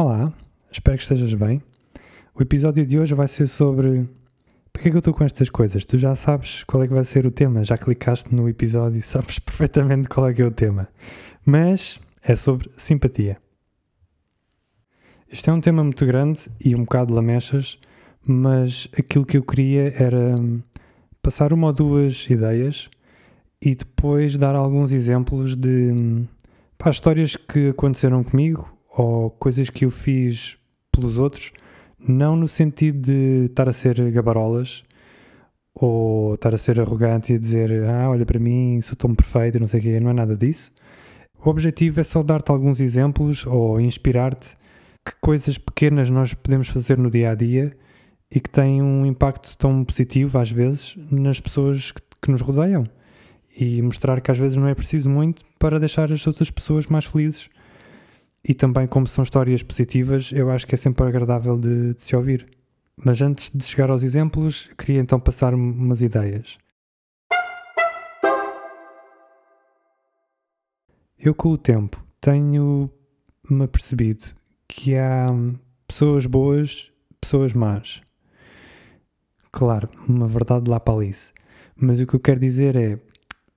Olá, espero que estejas bem. O episódio de hoje vai ser sobre porque é que eu estou com estas coisas. Tu já sabes qual é que vai ser o tema, já clicaste no episódio sabes perfeitamente qual é que é o tema. Mas é sobre simpatia. Este é um tema muito grande e um bocado lamechas, mas aquilo que eu queria era passar uma ou duas ideias e depois dar alguns exemplos de pá, histórias que aconteceram comigo ou coisas que eu fiz pelos outros, não no sentido de estar a ser gabarolas ou estar a ser arrogante e dizer ah, olha para mim, sou tão perfeito, não sei o quê, não é nada disso. O objetivo é só dar-te alguns exemplos ou inspirar-te que coisas pequenas nós podemos fazer no dia a dia e que têm um impacto tão positivo, às vezes, nas pessoas que, que nos rodeiam. E mostrar que às vezes não é preciso muito para deixar as outras pessoas mais felizes. E também, como são histórias positivas, eu acho que é sempre agradável de, de se ouvir. Mas antes de chegar aos exemplos, queria então passar umas ideias. Eu, com o tempo, tenho-me apercebido que há pessoas boas, pessoas más. Claro, uma verdade lá para Alice. Mas o que eu quero dizer é: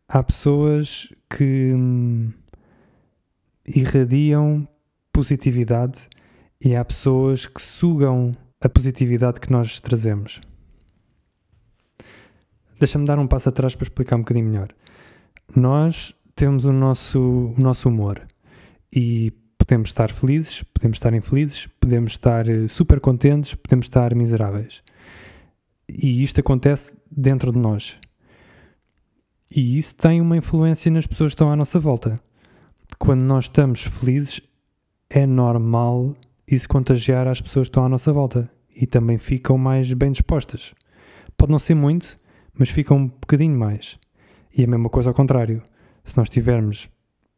há pessoas que hum, irradiam positividade e há pessoas que sugam a positividade que nós trazemos. Deixa-me dar um passo atrás para explicar um bocadinho melhor. Nós temos o nosso, o nosso humor e podemos estar felizes, podemos estar infelizes, podemos estar eh, super contentes, podemos estar miseráveis. E isto acontece dentro de nós. E isso tem uma influência nas pessoas que estão à nossa volta. Quando nós estamos felizes, é normal isso contagiar as pessoas que estão à nossa volta e também ficam mais bem dispostas. Pode não ser muito, mas ficam um bocadinho mais. E a mesma coisa ao contrário. Se nós estivermos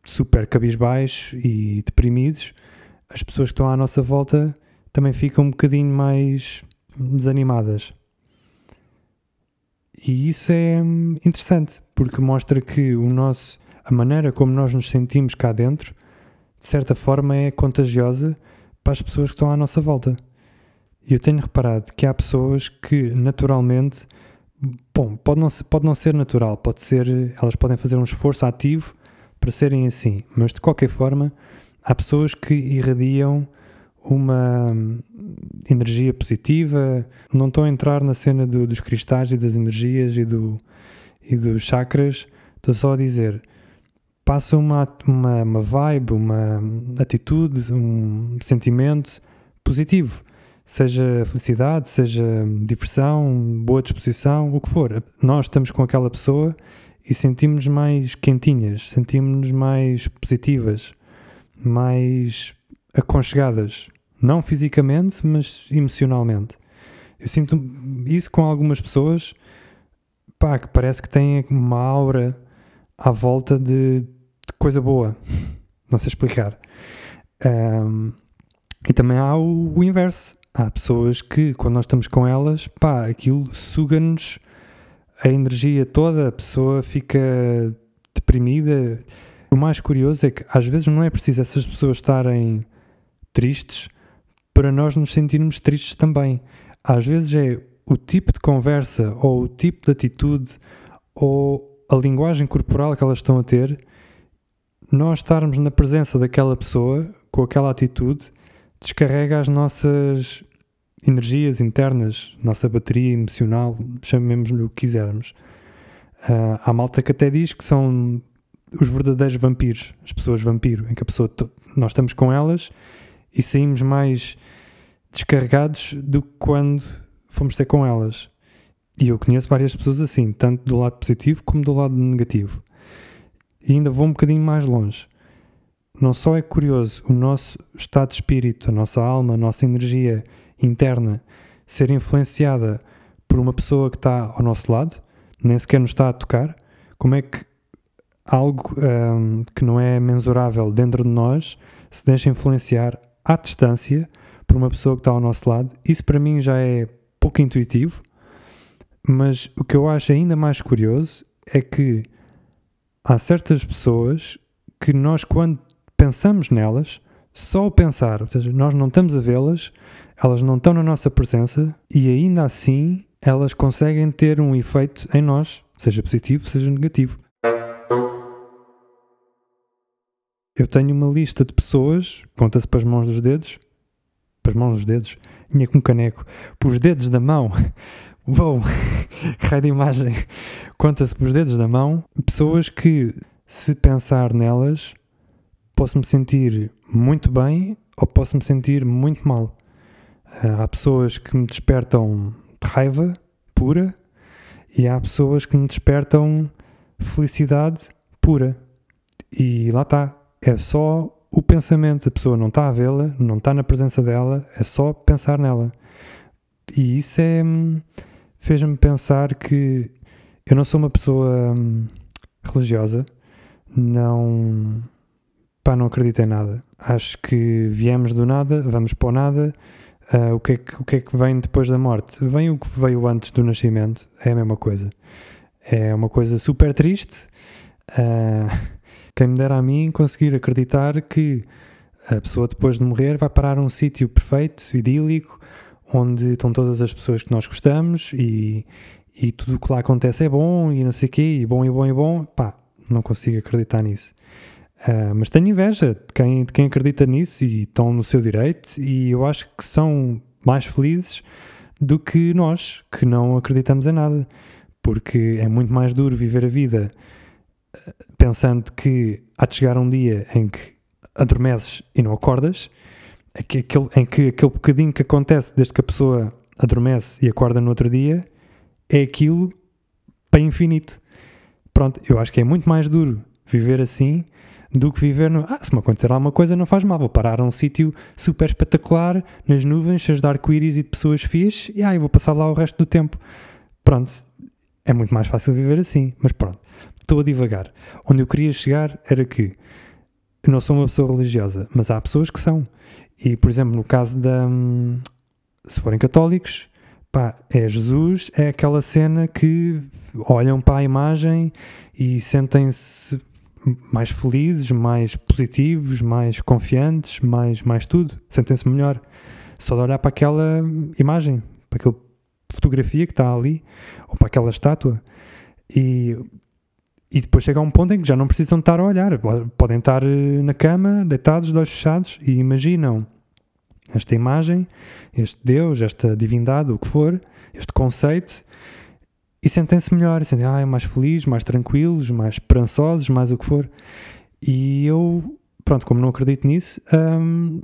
super cabisbaixos e deprimidos, as pessoas que estão à nossa volta também ficam um bocadinho mais desanimadas. E isso é interessante, porque mostra que o nosso, a maneira como nós nos sentimos cá dentro, de certa forma é contagiosa para as pessoas que estão à nossa volta. E eu tenho reparado que há pessoas que naturalmente, bom, pode não, ser, pode não ser natural, pode ser, elas podem fazer um esforço ativo para serem assim, mas de qualquer forma, há pessoas que irradiam uma energia positiva. Não estou a entrar na cena do, dos cristais e das energias e, do, e dos chakras. Estou só a dizer, passa uma, uma, uma vibe, uma atitude, um sentimento positivo. Seja felicidade, seja diversão, boa disposição, o que for. Nós estamos com aquela pessoa e sentimos-nos mais quentinhas, sentimos-nos mais positivas, mais aconchegadas, não fisicamente, mas emocionalmente. Eu sinto isso com algumas pessoas, pá, que parece que têm uma aura à volta de, de coisa boa. Não sei explicar. Um, e também há o, o, inverso. Há pessoas que, quando nós estamos com elas, pá, aquilo suga-nos a energia toda, a pessoa fica deprimida. O mais curioso é que às vezes não é preciso essas pessoas estarem tristes para nós nos sentirmos tristes também. Às vezes é o tipo de conversa ou o tipo de atitude ou a linguagem corporal que elas estão a ter, nós estarmos na presença daquela pessoa com aquela atitude descarrega as nossas energias internas, nossa bateria emocional, chamemos-lhe o que quisermos. Uh, há malta que até diz que são os verdadeiros vampiros, as pessoas vampiro, em que a pessoa nós estamos com elas e saímos mais descarregados do que quando fomos ter com elas. E eu conheço várias pessoas assim, tanto do lado positivo como do lado negativo. E ainda vou um bocadinho mais longe. Não só é curioso o nosso estado de espírito, a nossa alma, a nossa energia interna ser influenciada por uma pessoa que está ao nosso lado, nem sequer nos está a tocar, como é que algo um, que não é mensurável dentro de nós se deixa influenciar à distância por uma pessoa que está ao nosso lado. Isso para mim já é pouco intuitivo, mas o que eu acho ainda mais curioso é que há certas pessoas que nós, quando pensamos nelas, só o pensar, ou seja, nós não estamos a vê-las, elas não estão na nossa presença e ainda assim elas conseguem ter um efeito em nós, seja positivo, seja negativo. Eu tenho uma lista de pessoas, conta-se para as mãos dos dedos, para as mãos dos dedos, tinha com um caneco, para os dedos da mão. Uou, que raio de imagem! Conta-se para os dedos da mão, pessoas que, se pensar nelas, posso me sentir muito bem ou posso me sentir muito mal. Ah, há pessoas que me despertam raiva pura e há pessoas que me despertam felicidade pura. E lá está. É só o pensamento. A pessoa não está a vê-la, não está na presença dela, é só pensar nela. E isso é. Fez-me pensar que eu não sou uma pessoa hum, religiosa, não pá, não acredito em nada. Acho que viemos do nada, vamos para o nada. Uh, o, que é que, o que é que vem depois da morte? Vem o que veio antes do nascimento, é a mesma coisa. É uma coisa super triste. Uh, quem me dera a mim conseguir acreditar que a pessoa depois de morrer vai parar um sítio perfeito, idílico, onde estão todas as pessoas que nós gostamos e, e tudo o que lá acontece é bom e não sei o quê, e bom e bom e bom. Pá, não consigo acreditar nisso. Uh, mas tenho inveja de quem, de quem acredita nisso e estão no seu direito, e eu acho que são mais felizes do que nós, que não acreditamos em nada, porque é muito mais duro viver a vida ah, pensando que há de chegar um dia em que adormeces e não acordas, em que aquele, em que aquele bocadinho que acontece desde que a pessoa adormece e acorda no outro dia é aquilo para infinito. Pronto, eu acho que é muito mais duro viver assim do que viver no. Ah, se me acontecer alguma coisa, não faz mal. Vou parar a um sítio super espetacular, nas nuvens, cheios de arco-íris e de pessoas fies, e ah, eu vou passar lá o resto do tempo. Pronto, é muito mais fácil viver assim. Mas pronto, estou a divagar. Onde eu queria chegar era que eu não sou uma pessoa religiosa, mas há pessoas que são. E, por exemplo, no caso da. Hum, se forem católicos, pá, é Jesus, é aquela cena que olham para a imagem e sentem-se mais felizes, mais positivos, mais confiantes, mais, mais tudo. Sentem-se melhor. Só de olhar para aquela imagem, para aquela fotografia que está ali, ou para aquela estátua. E, e depois chega a um ponto em que já não precisam estar a olhar. Podem estar eh, na cama, deitados, de olhos fechados, e imaginam esta imagem, este Deus, esta divindade, o que for, este conceito, e sentem-se melhor, sentem ah, mais felizes, mais tranquilos, mais esperançosos, mais o que for. E eu, pronto, como não acredito nisso, hum,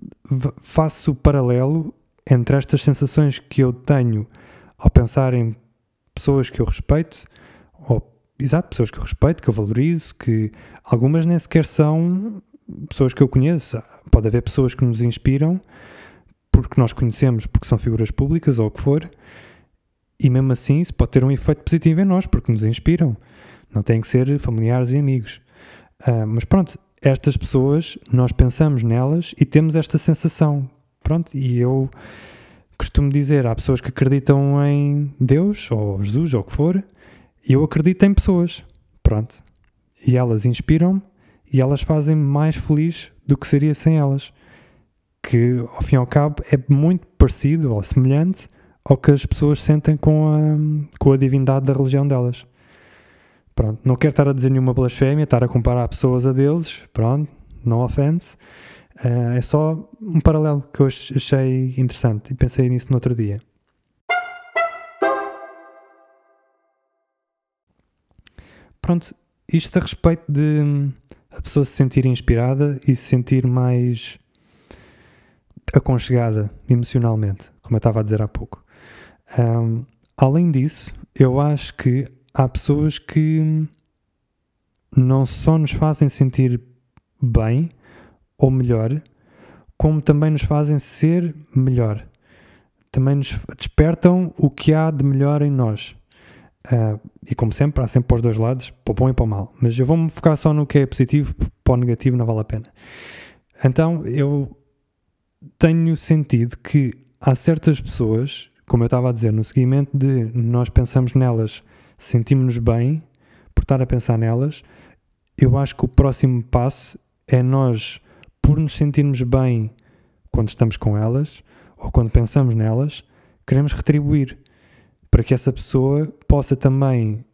faço o paralelo entre estas sensações que eu tenho ao pensar em pessoas que eu respeito, ou, exato, pessoas que eu respeito, que eu valorizo, que algumas nem sequer são pessoas que eu conheço. Pode haver pessoas que nos inspiram porque nós conhecemos, porque são figuras públicas ou o que for, e mesmo assim isso pode ter um efeito positivo em nós, porque nos inspiram. Não tem que ser familiares e amigos. Uh, mas pronto, estas pessoas, nós pensamos nelas e temos esta sensação. Pronto, e eu costumo dizer, há pessoas que acreditam em Deus, ou Jesus, ou o que for, e eu acredito em pessoas. Pronto. E elas inspiram-me e elas fazem-me mais feliz do que seria sem elas. Que, ao fim e ao cabo, é muito parecido ou semelhante ao que as pessoas sentem com a, com a divindade da religião delas. Pronto, não quero estar a dizer nenhuma blasfémia, estar a comparar pessoas a deuses, pronto, no offense. Uh, é só um paralelo que eu achei interessante e pensei nisso no outro dia. Pronto, isto a respeito de a pessoa se sentir inspirada e se sentir mais aconchegada emocionalmente, como eu estava a dizer há pouco. Um, além disso, eu acho que há pessoas que não só nos fazem sentir bem ou melhor, como também nos fazem ser melhor. Também nos despertam o que há de melhor em nós. Uh, e como sempre, há sempre para os dois lados, para o bom e para o mal. Mas eu vou-me focar só no que é positivo, para o negativo não vale a pena. Então eu tenho sentido que há certas pessoas como eu estava a dizer, no seguimento de nós pensamos nelas, sentimos-nos bem por estar a pensar nelas, eu acho que o próximo passo é nós por nos sentirmos bem quando estamos com elas ou quando pensamos nelas, queremos retribuir para que essa pessoa possa também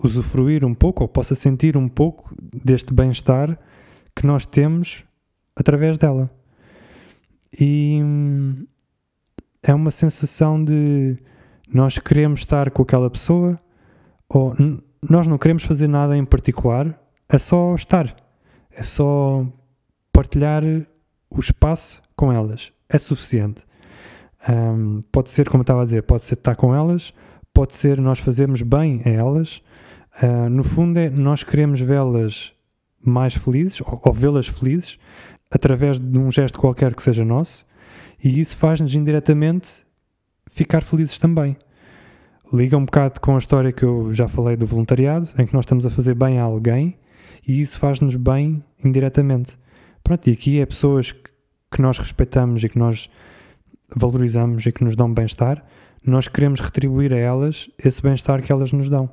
usufruir um pouco ou possa sentir um pouco deste bem-estar que nós temos através dela. E é uma sensação de nós queremos estar com aquela pessoa ou nós não queremos fazer nada em particular, é só estar, é só partilhar o espaço com elas, é suficiente. Um, pode ser, como estava a dizer, pode ser estar com elas, pode ser nós fazermos bem a elas. Uh, no fundo, é nós queremos vê-las mais felizes ou, ou vê-las felizes através de um gesto qualquer que seja nosso, e isso faz-nos indiretamente ficar felizes também. Liga um bocado com a história que eu já falei do voluntariado, em que nós estamos a fazer bem a alguém e isso faz-nos bem indiretamente. Pronto, e aqui é pessoas que nós respeitamos e que nós valorizamos e que nos dão bem-estar, nós queremos retribuir a elas esse bem-estar que elas nos dão.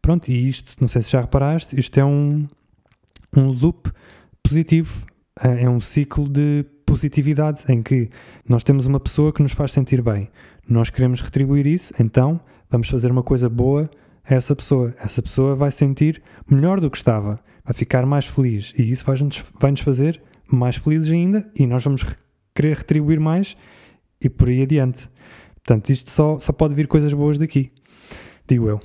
Pronto, e isto, não sei se já reparaste, isto é um, um loop positivo, é, é um ciclo de positividade em que nós temos uma pessoa que nos faz sentir bem, nós queremos retribuir isso, então vamos fazer uma coisa boa a essa pessoa. Essa pessoa vai sentir melhor do que estava, vai ficar mais feliz e isso vai-nos vai -nos fazer mais felizes ainda e nós vamos querer retribuir mais e por aí adiante. Portanto, isto só, só pode vir coisas boas daqui, digo eu.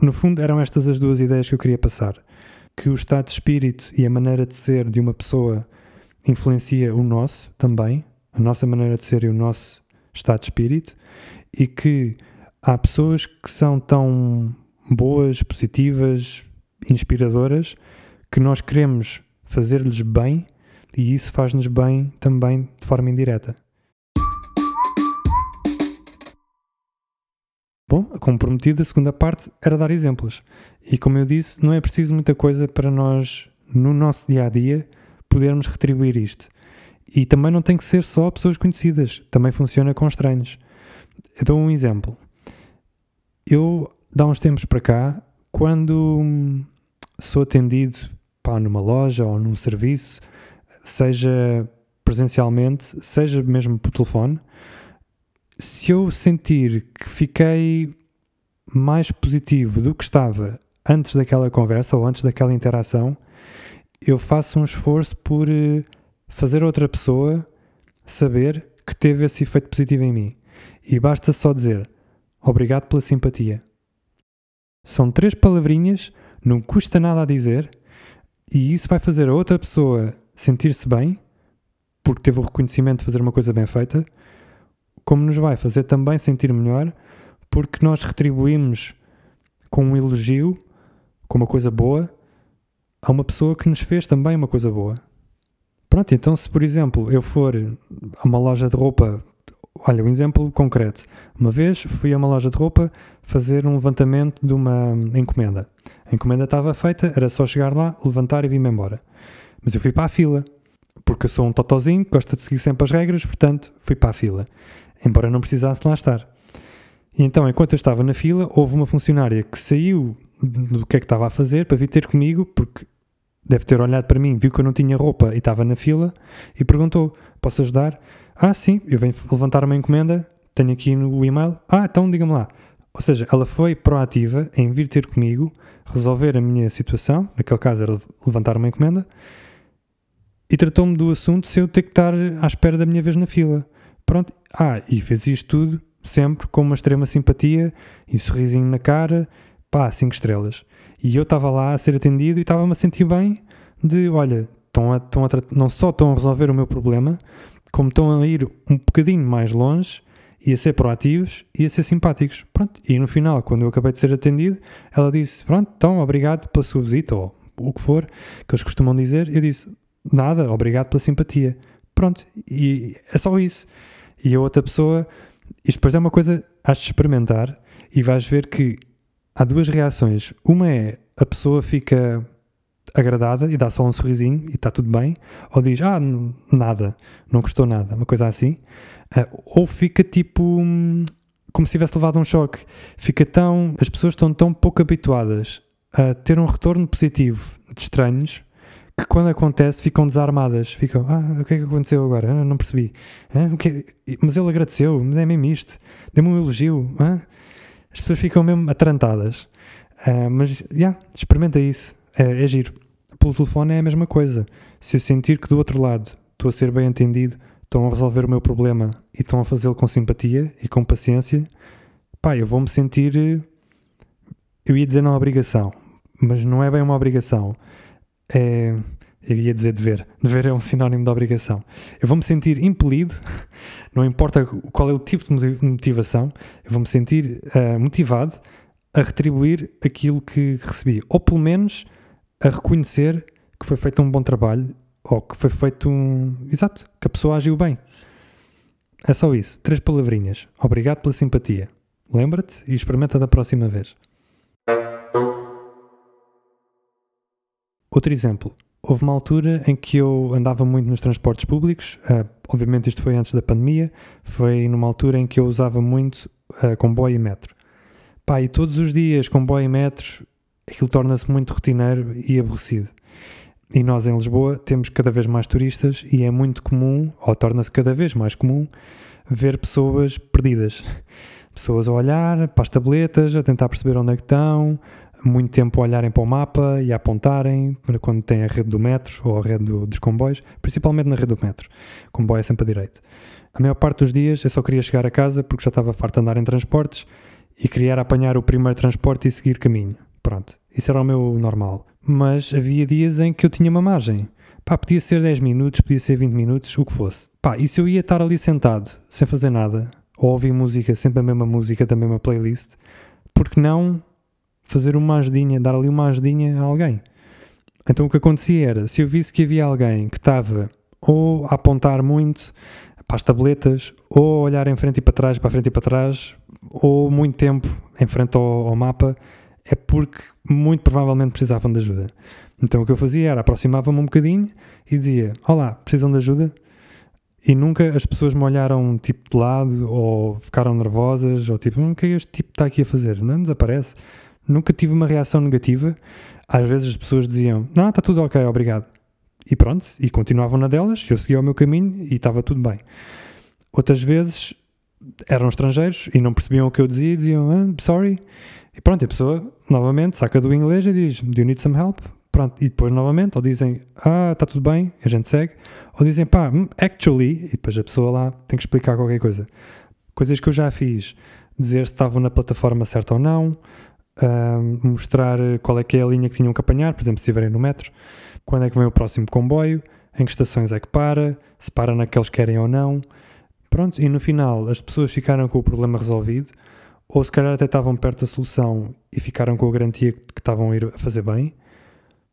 No fundo, eram estas as duas ideias que eu queria passar. Que o estado de espírito e a maneira de ser de uma pessoa influencia o nosso também, a nossa maneira de ser e o nosso estado de espírito, e que há pessoas que são tão boas, positivas, inspiradoras, que nós queremos fazer-lhes bem e isso faz-nos bem também de forma indireta. Bom, como prometido, a segunda parte era dar exemplos. E como eu disse, não é preciso muita coisa para nós, no nosso dia a dia, podermos retribuir isto. E também não tem que ser só pessoas conhecidas, também funciona com estranhos. Eu dou um exemplo. Eu, há uns tempos para cá, quando sou atendido pá, numa loja ou num serviço, seja presencialmente, seja mesmo por telefone, se eu sentir que fiquei mais positivo do que estava antes daquela conversa ou antes daquela interação, eu faço um esforço por eh, fazer outra pessoa saber que teve esse efeito positivo em mim. E basta só dizer obrigado pela simpatia. São três palavrinhas, não custa nada a dizer, e isso vai fazer a outra pessoa sentir-se bem, porque teve o reconhecimento de fazer uma coisa bem feita, como nos vai fazer também sentir melhor, porque nós retribuímos com um elogio, com uma coisa boa, a uma pessoa que nos fez também uma coisa boa. Pronto, então se por exemplo eu for a uma loja de roupa, olha, um exemplo concreto. Uma vez fui a uma loja de roupa fazer um levantamento de uma encomenda. A encomenda estava feita, era só chegar lá, levantar e vir-me embora. Mas eu fui para a fila, porque eu sou um totozinho, gosto de seguir sempre as regras, portanto fui para a fila, embora não precisasse lá estar. E então, enquanto eu estava na fila, houve uma funcionária que saiu do que é que estava a fazer para vir ter comigo, porque deve ter olhado para mim, viu que eu não tinha roupa e estava na fila, e perguntou: Posso ajudar? Ah, sim, eu venho levantar uma encomenda, tenho aqui no e-mail. Ah, então diga-me lá. Ou seja, ela foi proativa em vir ter comigo, resolver a minha situação, naquele caso era levantar uma encomenda, e tratou-me do assunto sem eu ter que estar à espera da minha vez na fila. Pronto. Ah, e fez isto tudo sempre com uma extrema simpatia e um sorrisinho na cara, pá, cinco estrelas. E eu estava lá a ser atendido e estava-me a sentir bem de, olha, estão a, estão a, não só estão a resolver o meu problema, como estão a ir um bocadinho mais longe e a ser proativos e a ser simpáticos. Pronto. E no final, quando eu acabei de ser atendido, ela disse, pronto, então, obrigado pela sua visita, ou o que for, que eles costumam dizer. Eu disse, nada, obrigado pela simpatia. Pronto, e é só isso. E a outra pessoa, isto depois é uma coisa, has de experimentar e vais ver que há duas reações. Uma é a pessoa fica agradada e dá só um sorrisinho e está tudo bem, ou diz, ah, nada, não gostou nada, uma coisa assim. Uh, ou fica tipo hum, como se tivesse levado um choque. Fica tão. As pessoas estão tão pouco habituadas a ter um retorno positivo de estranhos que quando acontece ficam desarmadas, ficam, ah, o que é que aconteceu agora? Ah, não percebi. Ah, é? Mas ele agradeceu, mas é mesmo isto, deu-me um elogio. Ah? As pessoas ficam mesmo atrantadas. Ah, mas, já, yeah, experimenta isso, é, é giro. Pelo telefone é a mesma coisa. Se eu sentir que do outro lado estou a ser bem entendido, estão a resolver o meu problema e estão a fazê-lo com simpatia e com paciência, pá, eu vou-me sentir, eu ia dizer na obrigação, mas não é bem uma obrigação é. Eu ia dizer dever. Dever é um sinónimo de obrigação. Eu vou-me sentir impelido, não importa qual é o tipo de motivação, eu vou-me sentir uh, motivado a retribuir aquilo que recebi. Ou pelo menos a reconhecer que foi feito um bom trabalho ou que foi feito um. Exato, que a pessoa agiu bem. É só isso. Três palavrinhas. Obrigado pela simpatia. Lembra-te e experimenta da próxima vez. Outro exemplo. Houve uma altura em que eu andava muito nos transportes públicos, uh, obviamente isto foi antes da pandemia, foi numa altura em que eu usava muito uh, comboio e metro. Pá, e todos os dias comboio e metro, aquilo torna-se muito rotineiro e aborrecido. E nós em Lisboa temos cada vez mais turistas e é muito comum, ou torna-se cada vez mais comum, ver pessoas perdidas. Pessoas a olhar para as tabletas, a tentar perceber onde é que estão, muito tempo a olharem para o mapa e a apontarem quando tem a rede do metro ou a rede do, dos comboios, principalmente na rede do metro. O comboio é sempre a direito. A maior parte dos dias eu só queria chegar a casa porque já estava farto de andar em transportes e queria apanhar o primeiro transporte e seguir caminho. Pronto, isso era o meu normal. Mas havia dias em que eu tinha uma margem. Pá, podia ser 10 minutos, podia ser 20 minutos, o que fosse. Pá, e se eu ia estar ali sentado, sem fazer nada, ou ouvir música, sempre a mesma música da mesma playlist, porque não fazer uma ajudinha, dar ali uma ajudinha a alguém. Então o que acontecia era, se eu visse que havia alguém que estava ou a apontar muito para as tabletas, ou a olhar em frente e para trás, para frente e para trás, ou muito tempo em frente ao, ao mapa, é porque muito provavelmente precisavam de ajuda. Então o que eu fazia era aproximava-me um bocadinho e dizia: Olá, precisam de ajuda? E nunca as pessoas me olharam tipo de lado ou ficaram nervosas ou tipo: O que é que este tipo está aqui a fazer? Não desaparece. Nunca tive uma reação negativa. Às vezes as pessoas diziam: Não, está tudo ok, obrigado. E pronto, e continuavam na delas, eu seguia o meu caminho e estava tudo bem. Outras vezes eram estrangeiros e não percebiam o que eu dizia e diziam: ah, Sorry. E pronto, a pessoa novamente saca do inglês e diz: Do you need some help? Pronto, e depois novamente, ou dizem: Ah, está tudo bem, a gente segue. Ou dizem: Pá, hum, actually, e depois a pessoa lá tem que explicar qualquer coisa. Coisas que eu já fiz: dizer se estavam na plataforma certa ou não, uh, mostrar qual é que é a linha que tinham que apanhar, por exemplo, se estiverem no metro, quando é que vem o próximo comboio, em que estações é que para, se para naqueles que querem ou não. Pronto, e no final as pessoas ficaram com o problema resolvido, ou se calhar até estavam perto da solução e ficaram com a garantia que estavam a ir a fazer bem.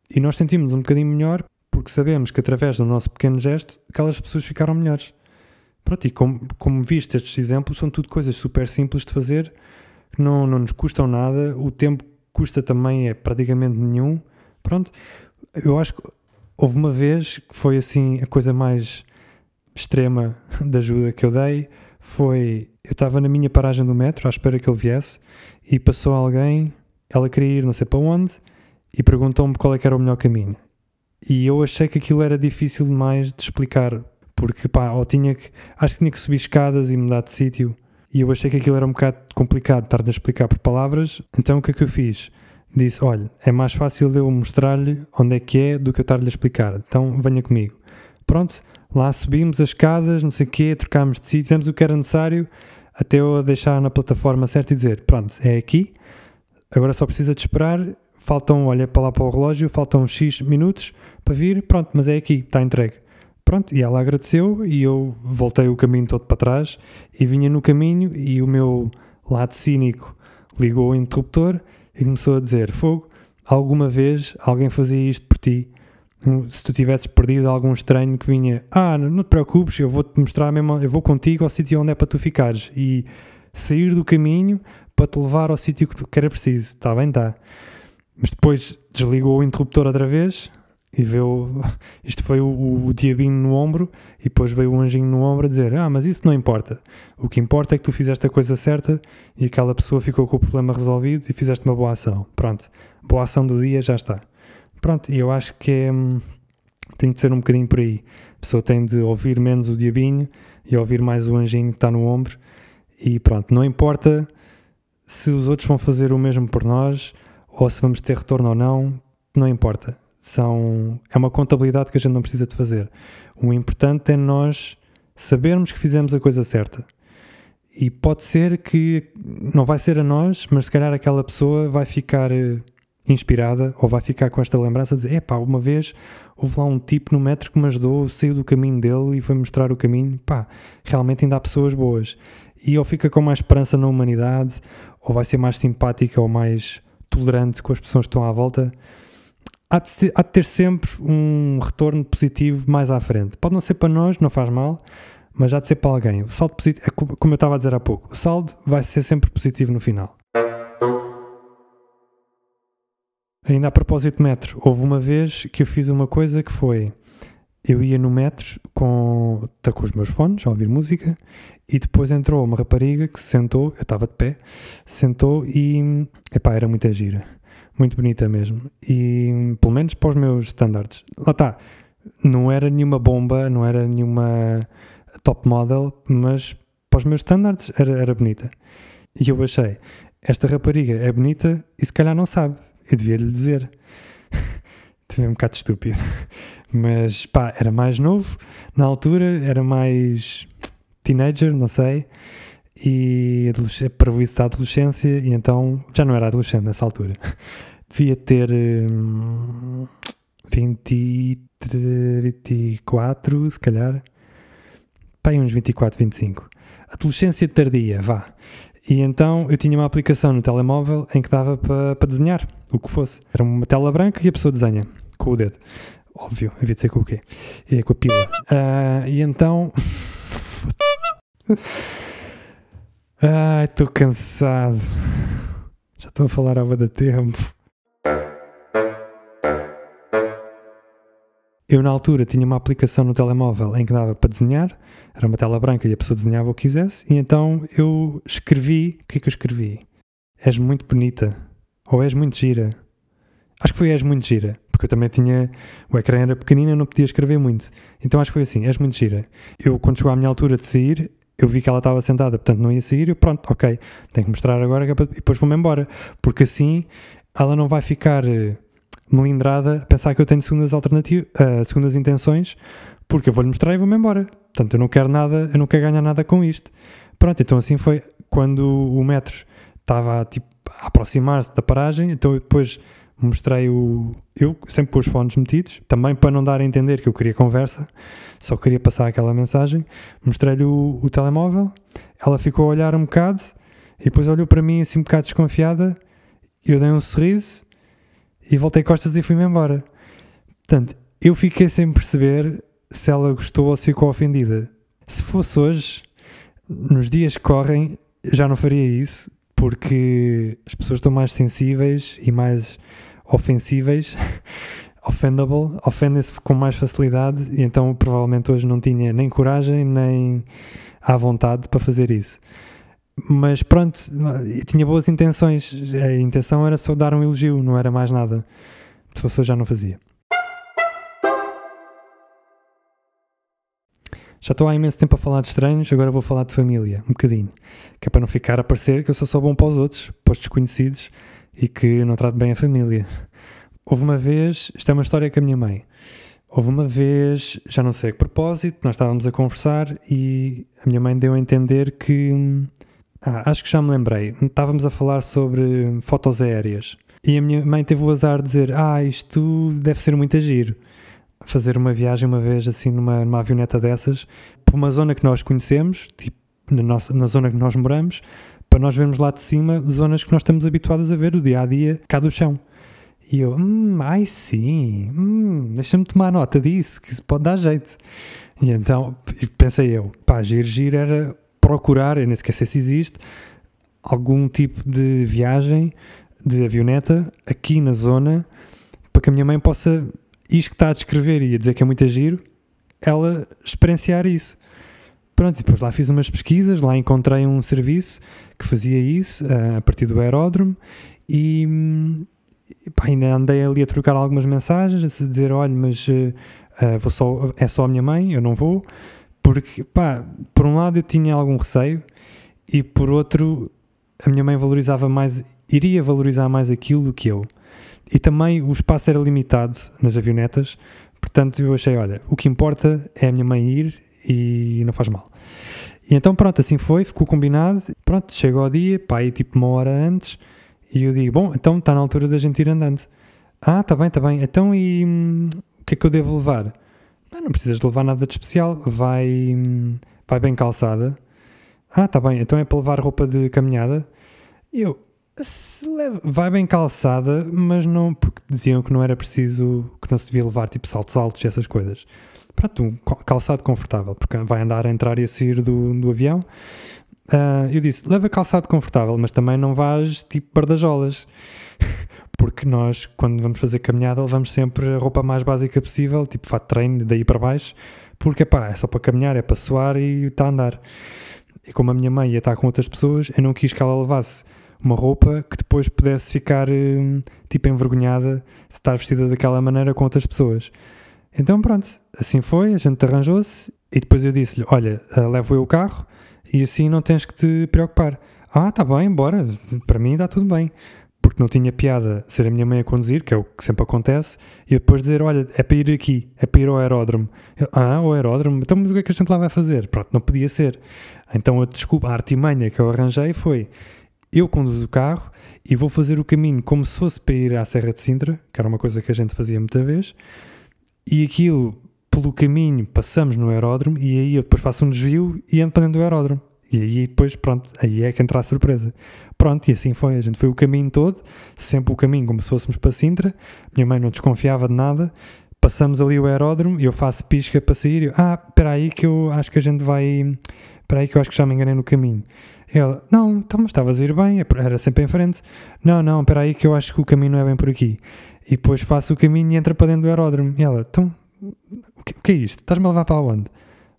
E nós sentimos um bocadinho melhor porque sabemos que através do nosso pequeno gesto aquelas pessoas ficaram melhores. Pronto, e como, como viste estes exemplos, são tudo coisas super simples de fazer que não, não nos custam nada, o tempo custa também é praticamente nenhum. Pronto, eu acho que houve uma vez que foi assim a coisa mais extrema de ajuda que eu dei foi eu estava na minha paragem do metro à espera que ele viesse e passou alguém, ela queria ir não sei para onde e perguntou-me qual é era o melhor caminho. E eu achei que aquilo era difícil demais de explicar, porque pá, ou tinha que, acho que tinha que subir escadas e mudar de sítio e eu achei que aquilo era um bocado complicado estar a explicar por palavras, então o que é que eu fiz? Disse: Olha, é mais fácil eu mostrar-lhe onde é que é do que eu estar-lhe a explicar, então venha comigo. Pronto, lá subimos as escadas, não sei o quê, trocámos de sítio, fizemos o que era necessário até eu a deixar na plataforma certa e dizer: Pronto, é aqui, agora só precisa de esperar. Faltam, olha para lá para o relógio, faltam X minutos para vir, pronto, mas é aqui, está entregue. Pronto, e ela agradeceu e eu voltei o caminho todo para trás e vinha no caminho e o meu lado cínico ligou o interruptor e começou a dizer: Fogo, alguma vez alguém fazia isto por ti? Se tu tivesses perdido algum estranho que vinha, ah, não te preocupes, eu vou-te mostrar mesmo, eu vou contigo ao sítio onde é para tu ficares e sair do caminho para te levar ao sítio que, tu, que era preciso. Está bem, está. Mas depois desligou o interruptor outra vez e vê o, isto foi o, o, diabinho no ombro e depois veio o anjinho no ombro a dizer ah, mas isso não importa. O que importa é que tu fizeste a coisa certa e aquela pessoa ficou com o problema resolvido e fizeste uma boa ação. Pronto, boa ação do dia, já está. Pronto, e eu acho que é, tem de ser um bocadinho por aí. A pessoa tem de ouvir menos o diabinho e ouvir mais o anjinho que está no ombro e pronto, não importa se os outros vão fazer o mesmo por nós ou se vamos ter retorno ou não, não importa são, é uma contabilidade que a gente não precisa de fazer. O importante é nós sabermos que fizemos a coisa certa. E pode ser que não vai ser a nós, mas se calhar aquela pessoa vai ficar eh, inspirada ou vai ficar com esta lembrança de epá, uma vez houve lá um tipo no metro que me ajudou, saiu do caminho dele e foi mostrar o caminho. Pá, realmente ainda há pessoas boas. E ou fica com mais esperança na humanidade, ou vai ser mais simpática ou mais tolerante com as pessoas que estão à volta há de, ser, há de, ter sempre um retorno positivo mais à frente. Pode não ser para nós, não faz mal, mas há de ser para alguém. O saldo positivo, é como eu estava a dizer há pouco, o saldo vai ser sempre positivo no final. Ainda a propósito de metro, houve uma vez que eu fiz uma coisa que foi. Eu ia no metro com, tá com os meus fones a ouvir música e depois entrou uma rapariga que se sentou, eu estava de pé, sentou e epá, era muita gira muito bonita mesmo. E pelo menos para os meus standards. Lá está. Não era nenhuma bomba, não era nenhuma top model, mas para os meus standards era, era bonita. E eu achei, esta rapariga é bonita e se calhar não sabe. Eu devia lhe dizer. Tive um bocado estúpido. Mas pá, era mais novo na altura, era mais teenager, não sei. E para isso da adolescência, e então já não era adolescente nessa altura devia ter hum, 20, 24, se calhar. Pai, uns 24, 25. Adolescência tardia, vá. E então eu tinha uma aplicação no telemóvel em que dava para pa desenhar o que fosse. Era uma tela branca e a pessoa desenha com o dedo. Óbvio, havia de ser com o quê? É com a pila. Uh, e então. Ai, estou cansado. Já estou a falar há muito tempo. Eu, na altura, tinha uma aplicação no telemóvel em que dava para desenhar, era uma tela branca e a pessoa desenhava o que quisesse, e então eu escrevi. O que é que eu escrevi? És muito bonita. Ou és muito gira. Acho que foi és muito gira, porque eu também tinha. O ecrã era pequenino, eu não podia escrever muito. Então acho que foi assim: és muito gira. Eu, quando chegou à minha altura de sair, eu vi que ela estava sentada, portanto não ia sair, eu pronto, ok, tenho que mostrar agora, é e depois vou-me embora, porque assim ela não vai ficar eh, melindrada a pensar que eu tenho segundas alternativas, uh, segundas intenções, porque eu vou-lhe mostrar e vou-me embora. Portanto, eu não quero nada, eu não quero ganhar nada com isto. Pronto, então assim foi quando o metro estava tipo, a aproximar-se da paragem, então eu depois mostrei o. Eu sempre pus os fones metidos, também para não dar a entender que eu queria conversa, só queria passar aquela mensagem. Mostrei-lhe o, o telemóvel, ela ficou a olhar um bocado e depois olhou para mim assim um bocado desconfiada. Eu dei um sorriso e voltei costas e fui-me embora. Portanto, eu fiquei sem perceber se ela gostou ou se ficou ofendida. Se fosse hoje, nos dias que correm, já não faria isso, porque as pessoas estão mais sensíveis e mais ofensíveis, offendable, ofendem-se com mais facilidade, e então provavelmente hoje não tinha nem coragem nem à vontade para fazer isso mas pronto, tinha boas intenções. A intenção era só dar um elogio, não era mais nada. Se fosse já não fazia. Já estou há imenso tempo a falar de estranhos, agora vou falar de família, um bocadinho. Que é para não ficar a parecer que eu sou só bom para os outros, para os desconhecidos, e que não trato bem a família. Houve uma vez, isto é uma história com a minha mãe. Houve uma vez, já não sei a que propósito, nós estávamos a conversar e a minha mãe deu a entender que hum, ah, acho que já me lembrei. Estávamos a falar sobre fotos aéreas. E a minha mãe teve o azar de dizer: Ah, isto deve ser muito giro. Fazer uma viagem uma vez assim numa, numa avioneta dessas, para uma zona que nós conhecemos, tipo na, nossa, na zona que nós moramos, para nós vermos lá de cima zonas que nós estamos habituados a ver o dia a dia cá do chão. E eu, hum, ai sim, hum, deixa-me tomar nota disso, que isso pode dar jeito. E então pensei eu, pá, giro, giro era procurar, eu nem sequer sei se existe, algum tipo de viagem de avioneta aqui na zona para que a minha mãe possa isto que está a descrever e a dizer que é muito giro, ela experienciar isso. Pronto, depois lá fiz umas pesquisas, lá encontrei um serviço que fazia isso a partir do aeródromo e pá, ainda andei ali a trocar algumas mensagens, a dizer, olha, mas uh, vou só, é só a minha mãe, eu não vou, porque, pá, por um lado eu tinha algum receio e por outro a minha mãe valorizava mais, iria valorizar mais aquilo do que eu. E também o espaço era limitado nas avionetas, portanto eu achei, olha, o que importa é a minha mãe ir e não faz mal. E então pronto, assim foi, ficou combinado, pronto, chegou ao dia, pá, aí tipo uma hora antes, e eu digo, bom, então está na altura da gente ir andando. Ah, tá bem, está bem, então e hum, o que é que eu devo levar? Não, precisas de levar nada de especial, vai, hum, vai bem calçada. Ah, tá bem, então é para levar roupa de caminhada? Eu, leva, vai bem calçada, mas não, porque diziam que não era preciso, que não se devia levar tipo saltos altos e essas coisas pronto, um calçado confortável, porque vai andar a entrar e a sair do, do avião. Uh, eu disse, leva calçado confortável, mas também não vais tipo bardajolas. Porque nós, quando vamos fazer caminhada, levamos sempre a roupa mais básica possível, tipo fato de treino, daí para baixo, porque pá, é só para caminhar, é para suar e está a andar. E como a minha mãe ia estar com outras pessoas, eu não quis que ela levasse uma roupa que depois pudesse ficar hum, tipo envergonhada de estar vestida daquela maneira com outras pessoas. Então pronto, assim foi, a gente arranjou-se e depois eu disse-lhe: Olha, eh, levo eu o carro e assim não tens que te preocupar. Ah, tá bem, bora, para mim dá tudo bem. Porque não tinha piada ser a minha mãe a conduzir, que é o que sempre acontece, e depois dizer: Olha, é para ir aqui, é para ir ao aeródromo. Eu, ah, ao aeródromo? Então, o que é que a gente lá vai fazer? Pronto, não podia ser. Então a desculpa, a artimanha que eu arranjei foi: Eu conduzo o carro e vou fazer o caminho como se fosse para ir à Serra de Sintra, que era uma coisa que a gente fazia muita vez e aquilo, pelo caminho, passamos no aeródromo e aí eu depois faço um desvio e ando para dentro do aeródromo. E aí depois, pronto, aí é que entra a surpresa. Pronto, e assim foi. A gente foi o caminho todo, sempre o caminho como se fôssemos para Sintra. Minha mãe não desconfiava de nada. Passamos ali o aeródromo e eu faço pisca para sair. Eu, ah, espera aí que eu acho que a gente vai. Espera aí que eu acho que já me enganei no caminho. Ela, não, então, estavas a ir bem, era sempre em frente. Não, não, espera aí que eu acho que o caminho não é bem por aqui. E depois faço o caminho e entra para dentro do aeródromo. E ela, então, o que, o que é isto? Estás-me a levar para onde?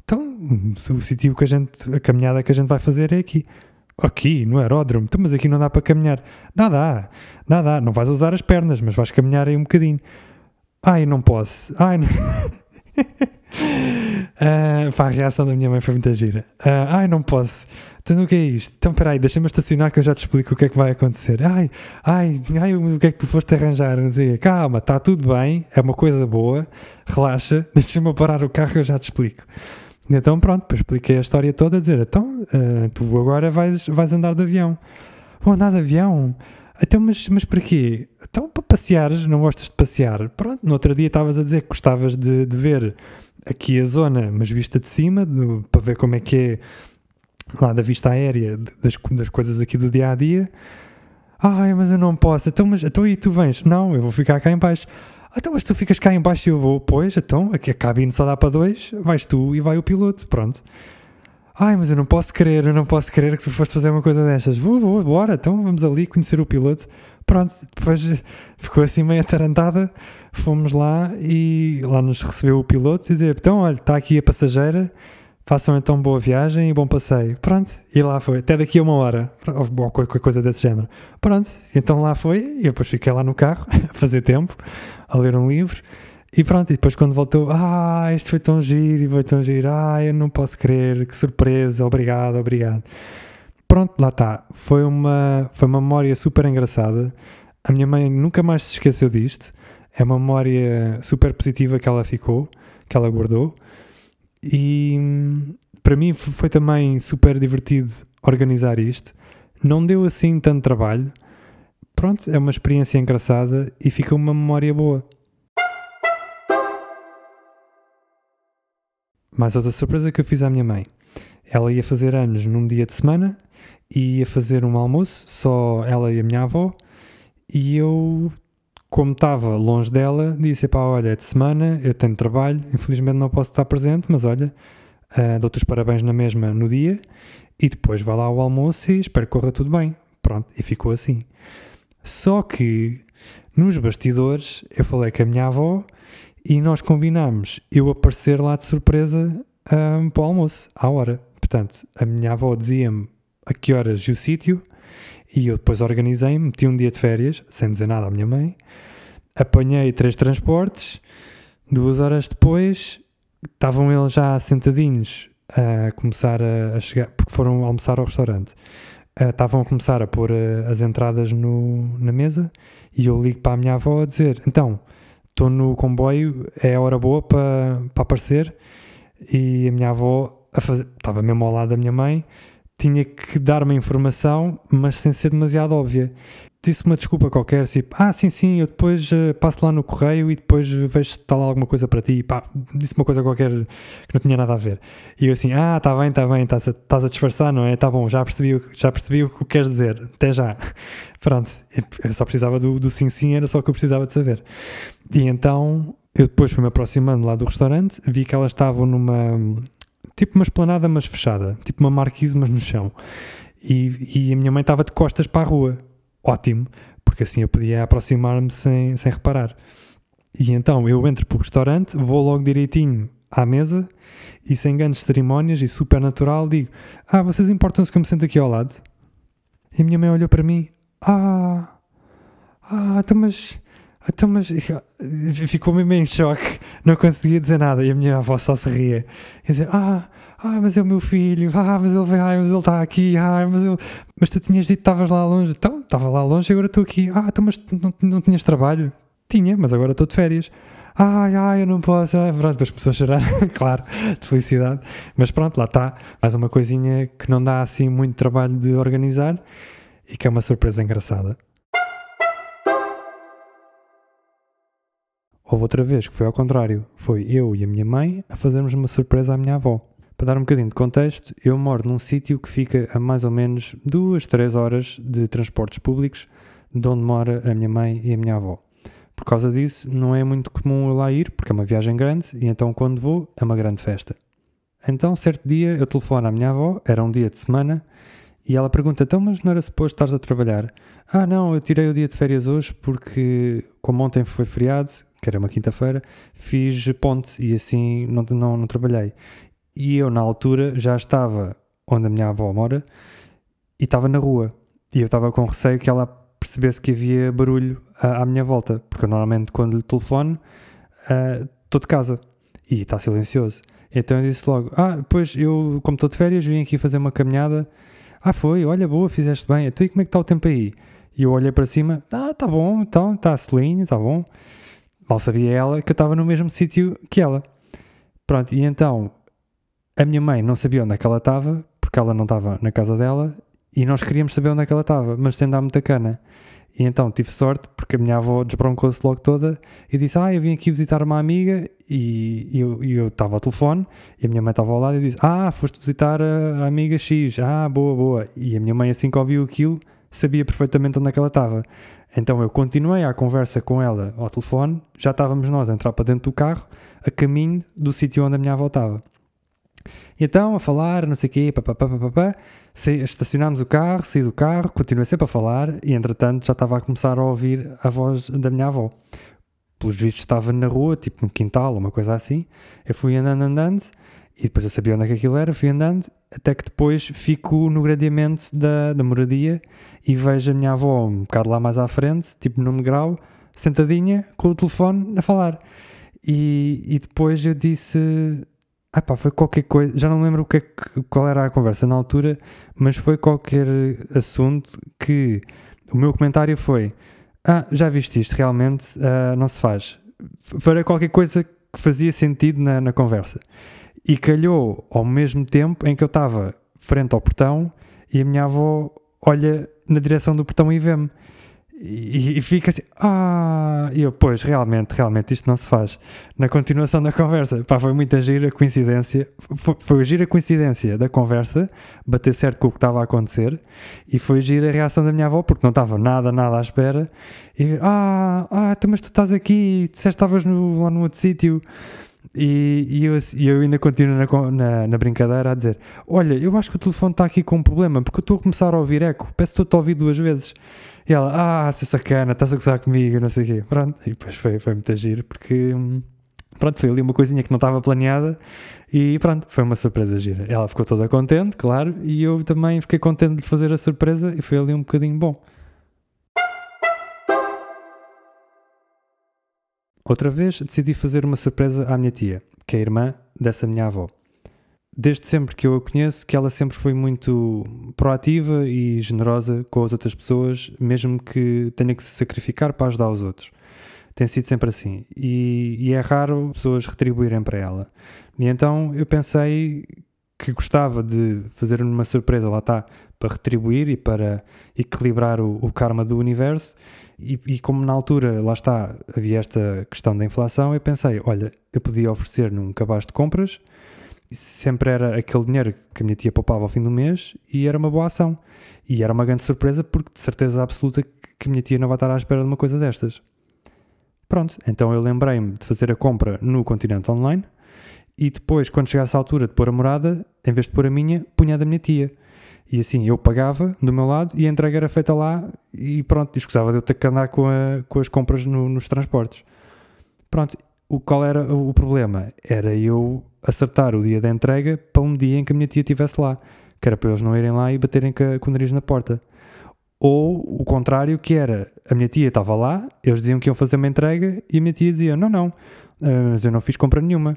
Então, o sítio que a gente, a caminhada que a gente vai fazer é aqui. Aqui, no aeródromo. Então, mas aqui não dá para caminhar. Dá, dá. Dá, dá. Não vais usar as pernas, mas vais caminhar aí um bocadinho. Ai, não posso. Ai, não... uh, pá, a reação da minha mãe foi muita gira. Uh, ai, não posso. Então o que é isto? Então peraí, deixa-me estacionar que eu já te explico o que é que vai acontecer. Ai, ai, ai, o que é que tu foste arranjar? Não sei. Calma, está tudo bem, é uma coisa boa, relaxa, deixa-me parar o carro que eu já te explico. Então pronto, depois expliquei a história toda a dizer, então uh, tu agora vais, vais andar de avião. Vou andar de avião? Então, mas, mas para quê? Então, para passear, não gostas de passear? Pronto, no outro dia estavas a dizer que gostavas de, de ver aqui a zona, mas vista de cima, de, para ver como é que é lá da vista aérea das, das coisas aqui do dia a dia. Ai, mas eu não posso. Então, mas então aí tu vens? Não, eu vou ficar cá em baixo. Então, mas tu ficas cá em baixo e eu vou. Pois, então, aqui a cabine só dá para dois, vais tu e vai o piloto. Pronto. Ai, mas eu não posso crer, eu não posso crer que tu foste fazer uma coisa destas. Vou, vou, bora, então vamos ali conhecer o piloto. Pronto, depois ficou assim meio atarantada. Fomos lá e lá nos recebeu o piloto e dizer: Então, olha, está aqui a passageira Façam então boa viagem e bom passeio. Pronto, e lá foi. Até daqui a uma hora. Ou qualquer coisa desse género. Pronto, então lá foi. E depois fiquei lá no carro, a fazer tempo, a ler um livro. E pronto, e depois quando voltou, ah, isto foi tão giro, e foi tão giro, ah, eu não posso crer, que surpresa, obrigado, obrigado. Pronto, lá está. Foi uma, foi uma memória super engraçada. A minha mãe nunca mais se esqueceu disto. É uma memória super positiva que ela ficou, que ela guardou. E para mim foi também super divertido organizar isto. Não deu assim tanto trabalho. Pronto, é uma experiência engraçada e fica uma memória boa. Mais outra surpresa que eu fiz à minha mãe. Ela ia fazer anos num dia de semana e ia fazer um almoço, só ela e a minha avó, e eu como estava longe dela, disse: pá, olha, é de semana, eu tenho trabalho, infelizmente não posso estar presente, mas olha, uh, dou-te os parabéns na mesma no dia e depois vá lá ao almoço e espero que corra tudo bem. Pronto, e ficou assim. Só que nos bastidores eu falei com a minha avó e nós combinámos eu aparecer lá de surpresa um, para o almoço, à hora. Portanto, a minha avó dizia-me a que horas e o sítio, e eu depois organizei-me, meti um dia de férias, sem dizer nada à minha mãe, apanhei três transportes, duas horas depois estavam eles já sentadinhos a começar a, a chegar, porque foram almoçar ao restaurante. Uh, estavam a começar a pôr uh, as entradas no, na mesa e eu ligo para a minha avó a dizer: Então, estou no comboio, é hora boa para, para aparecer. E a minha avó estava mesmo ao lado da minha mãe, tinha que dar uma informação, mas sem ser demasiado óbvia disse uma desculpa qualquer, tipo, ah, sim, sim, eu depois uh, passo lá no correio e depois vejo se está lá alguma coisa para ti. E pá, disse uma coisa qualquer que não tinha nada a ver. E eu assim, ah, está bem, está bem, estás a, a disfarçar, não é? Está bom, já percebi, já percebi o que queres dizer, até já. Pronto, eu só precisava do, do sim, sim, era só o que eu precisava de saber. E então, eu depois fui-me aproximando lá do restaurante, vi que elas estavam numa, tipo uma esplanada, mas fechada, tipo uma marquise, mas no chão. E, e a minha mãe estava de costas para a rua ótimo, porque assim eu podia aproximar-me sem, sem reparar. E então eu entro para o restaurante, vou logo direitinho à mesa e sem grandes cerimónias e super natural digo: Ah, vocês importam-se que eu me sento aqui ao lado? E a minha mãe olhou para mim: Ah, ah, então mas. Então, mas ficou mesmo em choque, não conseguia dizer nada. E a minha avó só se ria e dizia: Ah, ah, mas é o meu filho, ah, mas ele vem, ah, mas ele está aqui, ah, mas ele... Mas tu tinhas dito que estavas lá longe. Então, estava lá longe e agora estou aqui. Ah, então, mas não, não tinhas trabalho? Tinha, mas agora estou de férias. Ai, ai, eu não posso. Ah, pronto, depois começou a chorar, claro, de felicidade. Mas pronto, lá está. Mais uma coisinha que não dá assim muito trabalho de organizar e que é uma surpresa engraçada. Houve outra vez que foi ao contrário. Foi eu e a minha mãe a fazermos uma surpresa à minha avó. Para dar um bocadinho de contexto, eu moro num sítio que fica a mais ou menos duas, três horas de transportes públicos de onde mora a minha mãe e a minha avó. Por causa disso, não é muito comum eu lá ir, porque é uma viagem grande e então quando vou é uma grande festa. Então, certo dia, eu telefono à minha avó, era um dia de semana, e ela pergunta: Então, mas não era suposto estares a trabalhar? Ah, não, eu tirei o dia de férias hoje porque, como ontem foi feriado, que era uma quinta-feira, fiz ponte e assim não, não, não trabalhei. E eu, na altura, já estava onde a minha avó mora e estava na rua. E eu estava com receio que ela percebesse que havia barulho à, à minha volta, porque eu normalmente, quando lhe telefono, uh, estou de casa e está silencioso. Então eu disse logo: Ah, pois eu, como estou de férias, vim aqui fazer uma caminhada. Ah, foi, olha, boa, fizeste bem. Então e como é que está o tempo aí? E eu olhei para cima: Ah, está bom, então, está selinho, está bom. Mal sabia ela que eu estava no mesmo sítio que ela. Pronto, e então a minha mãe não sabia onde é que ela estava, porque ela não estava na casa dela, e nós queríamos saber onde é que ela estava, mas sem dar muita cana. E então tive sorte, porque a minha avó desbroncou-se logo toda e disse: Ah, eu vim aqui visitar uma amiga. E, eu estava ao telefone e a minha mãe estava ao lado e disse: Ah, foste visitar a, a, amiga X. Ah, boa, boa. E a minha mãe, assim que ouviu aquilo, sabia perfeitamente onde é que ela estava. Então eu continuei a conversa com ela ao telefone, já estávamos nós a entrar para dentro do carro, a caminho do sítio onde a minha avó estava. E então, a falar, não sei o quê, papapá, estacionámos o carro, saí do carro, continuei sempre a falar e, entretanto, já estava a começar a ouvir a voz da minha avó. Pelos vistos, estava na rua, tipo no quintal, uma coisa assim. Eu fui andando, andando, e depois eu sabia onde é que aquilo era, fui andando, até que depois fico no gradeamento da, da moradia e vejo a minha avó um bocado lá mais à frente, tipo num degrau, sentadinha, com o telefone a falar. E, e depois eu disse ah pá, foi qualquer coisa, já não lembro o que é que, qual era a conversa na altura, mas foi qualquer assunto que o meu comentário foi: Ah, já viste isto, realmente uh, não se faz. Foi qualquer coisa que fazia sentido na, na conversa. E calhou ao mesmo tempo em que eu estava frente ao portão e a minha avó olha na direção do portão e vê-me. E, e, fica assim, ah, e eu, pois, realmente, realmente, isto não se faz. Na continuação da conversa, pá, foi muita gira coincidência, foi, foi gira coincidência da conversa, bater certo com o que estava a acontecer, e foi gira a reação da minha avó, porque não estava nada, nada à espera, e ah, ah, então, mas tu estás aqui, tu disseste que estavas no, lá no outro sítio, e, e, eu, eu ainda continuo na, na, na, brincadeira a dizer: Olha, eu acho que o telefone está aqui com um problema, porque eu estou a começar a ouvir eco, peço que estou a ouvir duas vezes. E ela, ah, seu sacana, estás a gozar comigo, não sei o quê. Pronto, e depois foi, foi muito giro, porque, pronto, foi ali uma coisinha que não estava planeada e pronto, foi uma surpresa gira. Ela ficou toda contente, claro, e eu também fiquei contente de fazer a surpresa e foi ali um bocadinho bom. Outra vez decidi fazer uma surpresa à minha tia, que é a irmã dessa minha avó. Desde sempre que eu a conheço, que ela sempre foi muito proativa e generosa com as outras pessoas, mesmo que tenha que se sacrificar para ajudar os outros. Tem sido sempre assim. E, e é raro pessoas retribuírem para ela. E então eu pensei que gostava de fazer uma surpresa, lá está, para retribuir e para equilibrar o, o karma do universo. E, e, como na altura, lá está, havia esta questão da inflação, eu pensei, olha, eu podia oferecer num cabaz de compras, sempre era aquele dinheiro que a minha tia poupava ao fim do mês e era uma boa ação. E era uma grande surpresa porque de certeza absoluta que a minha tia não vai estar à espera de uma coisa destas. Pronto, então eu lembrei-me de fazer a compra no Continente Online e depois, quando chegasse a altura de pôr a morada, em vez de pôr a minha, punha a da minha tia. E assim, eu pagava do meu lado e a entrega era feita lá e pronto, escusava de eu ter que andar com, a, com as compras no, nos transportes. Pronto, o, qual era o problema? Era eu acertar o dia da entrega para um dia em que a minha tia estivesse lá, que era para eles não irem lá e baterem com, com o nariz na porta. Ou o contrário, que era a minha tia estava lá, eles diziam que iam fazer uma entrega e a minha tia dizia: Não, não, eh, mas eu não fiz compra nenhuma.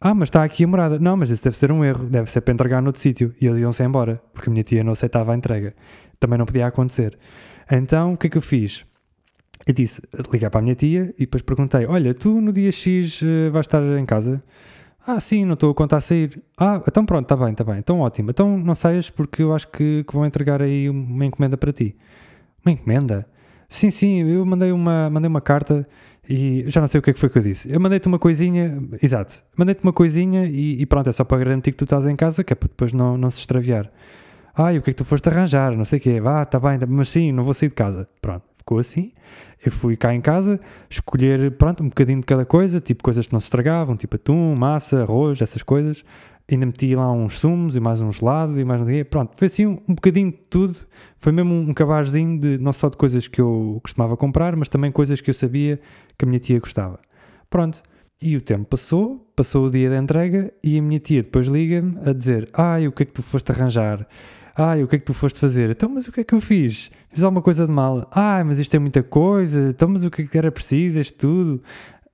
Ah, mas está aqui a morada. Não, mas isso deve ser um erro, deve ser para entregar noutro sítio. E eles iam-se embora, porque a minha tia não aceitava a entrega. Também não podia acontecer. Então, o que é que eu fiz? Eu disse, liguei para a minha tia e depois perguntei: Olha, tu no dia X uh, vais estar em casa? Ah, sim, não estou a contar a sair. Ah, então pronto, está bem, está bem. Então ótimo. Então não saias porque eu acho que, que vão entregar aí uma encomenda para ti. Uma encomenda? Sim, sim, eu mandei uma, mandei uma carta e já não sei o que, é que foi que eu disse. Eu mandei-te uma coisinha, exato, mandei-te uma coisinha e, e, pronto, é só para garantir que tu estás em casa, que é para depois não, não se extraviar. Ah, e o que é que tu foste arranjar? Não sei o quê. Ah, está bem, mas sim, não vou sair de casa. Pronto, ficou assim. Eu fui cá em casa escolher, pronto, um bocadinho de cada coisa, tipo coisas que não se estragavam, tipo atum, massa, arroz, essas coisas. Ainda meti lá uns sumos e mais um gelado e mais não Pronto, foi assim um, um bocadinho de tudo. Foi mesmo um, um cabazzinho de, não só de coisas que eu costumava comprar, mas também coisas que eu sabia que a minha tia gostava. Pronto, e o tempo passou, passou o dia da entrega e a minha tia depois liga-me a dizer: Ai, o que é que tu foste arranjar? Ai, o que é que tu foste fazer? Então, mas o que é que eu fiz? Fiz alguma coisa de mal? Ai, mas isto é muita coisa. Então, mas o que é que era preciso? Isto tudo?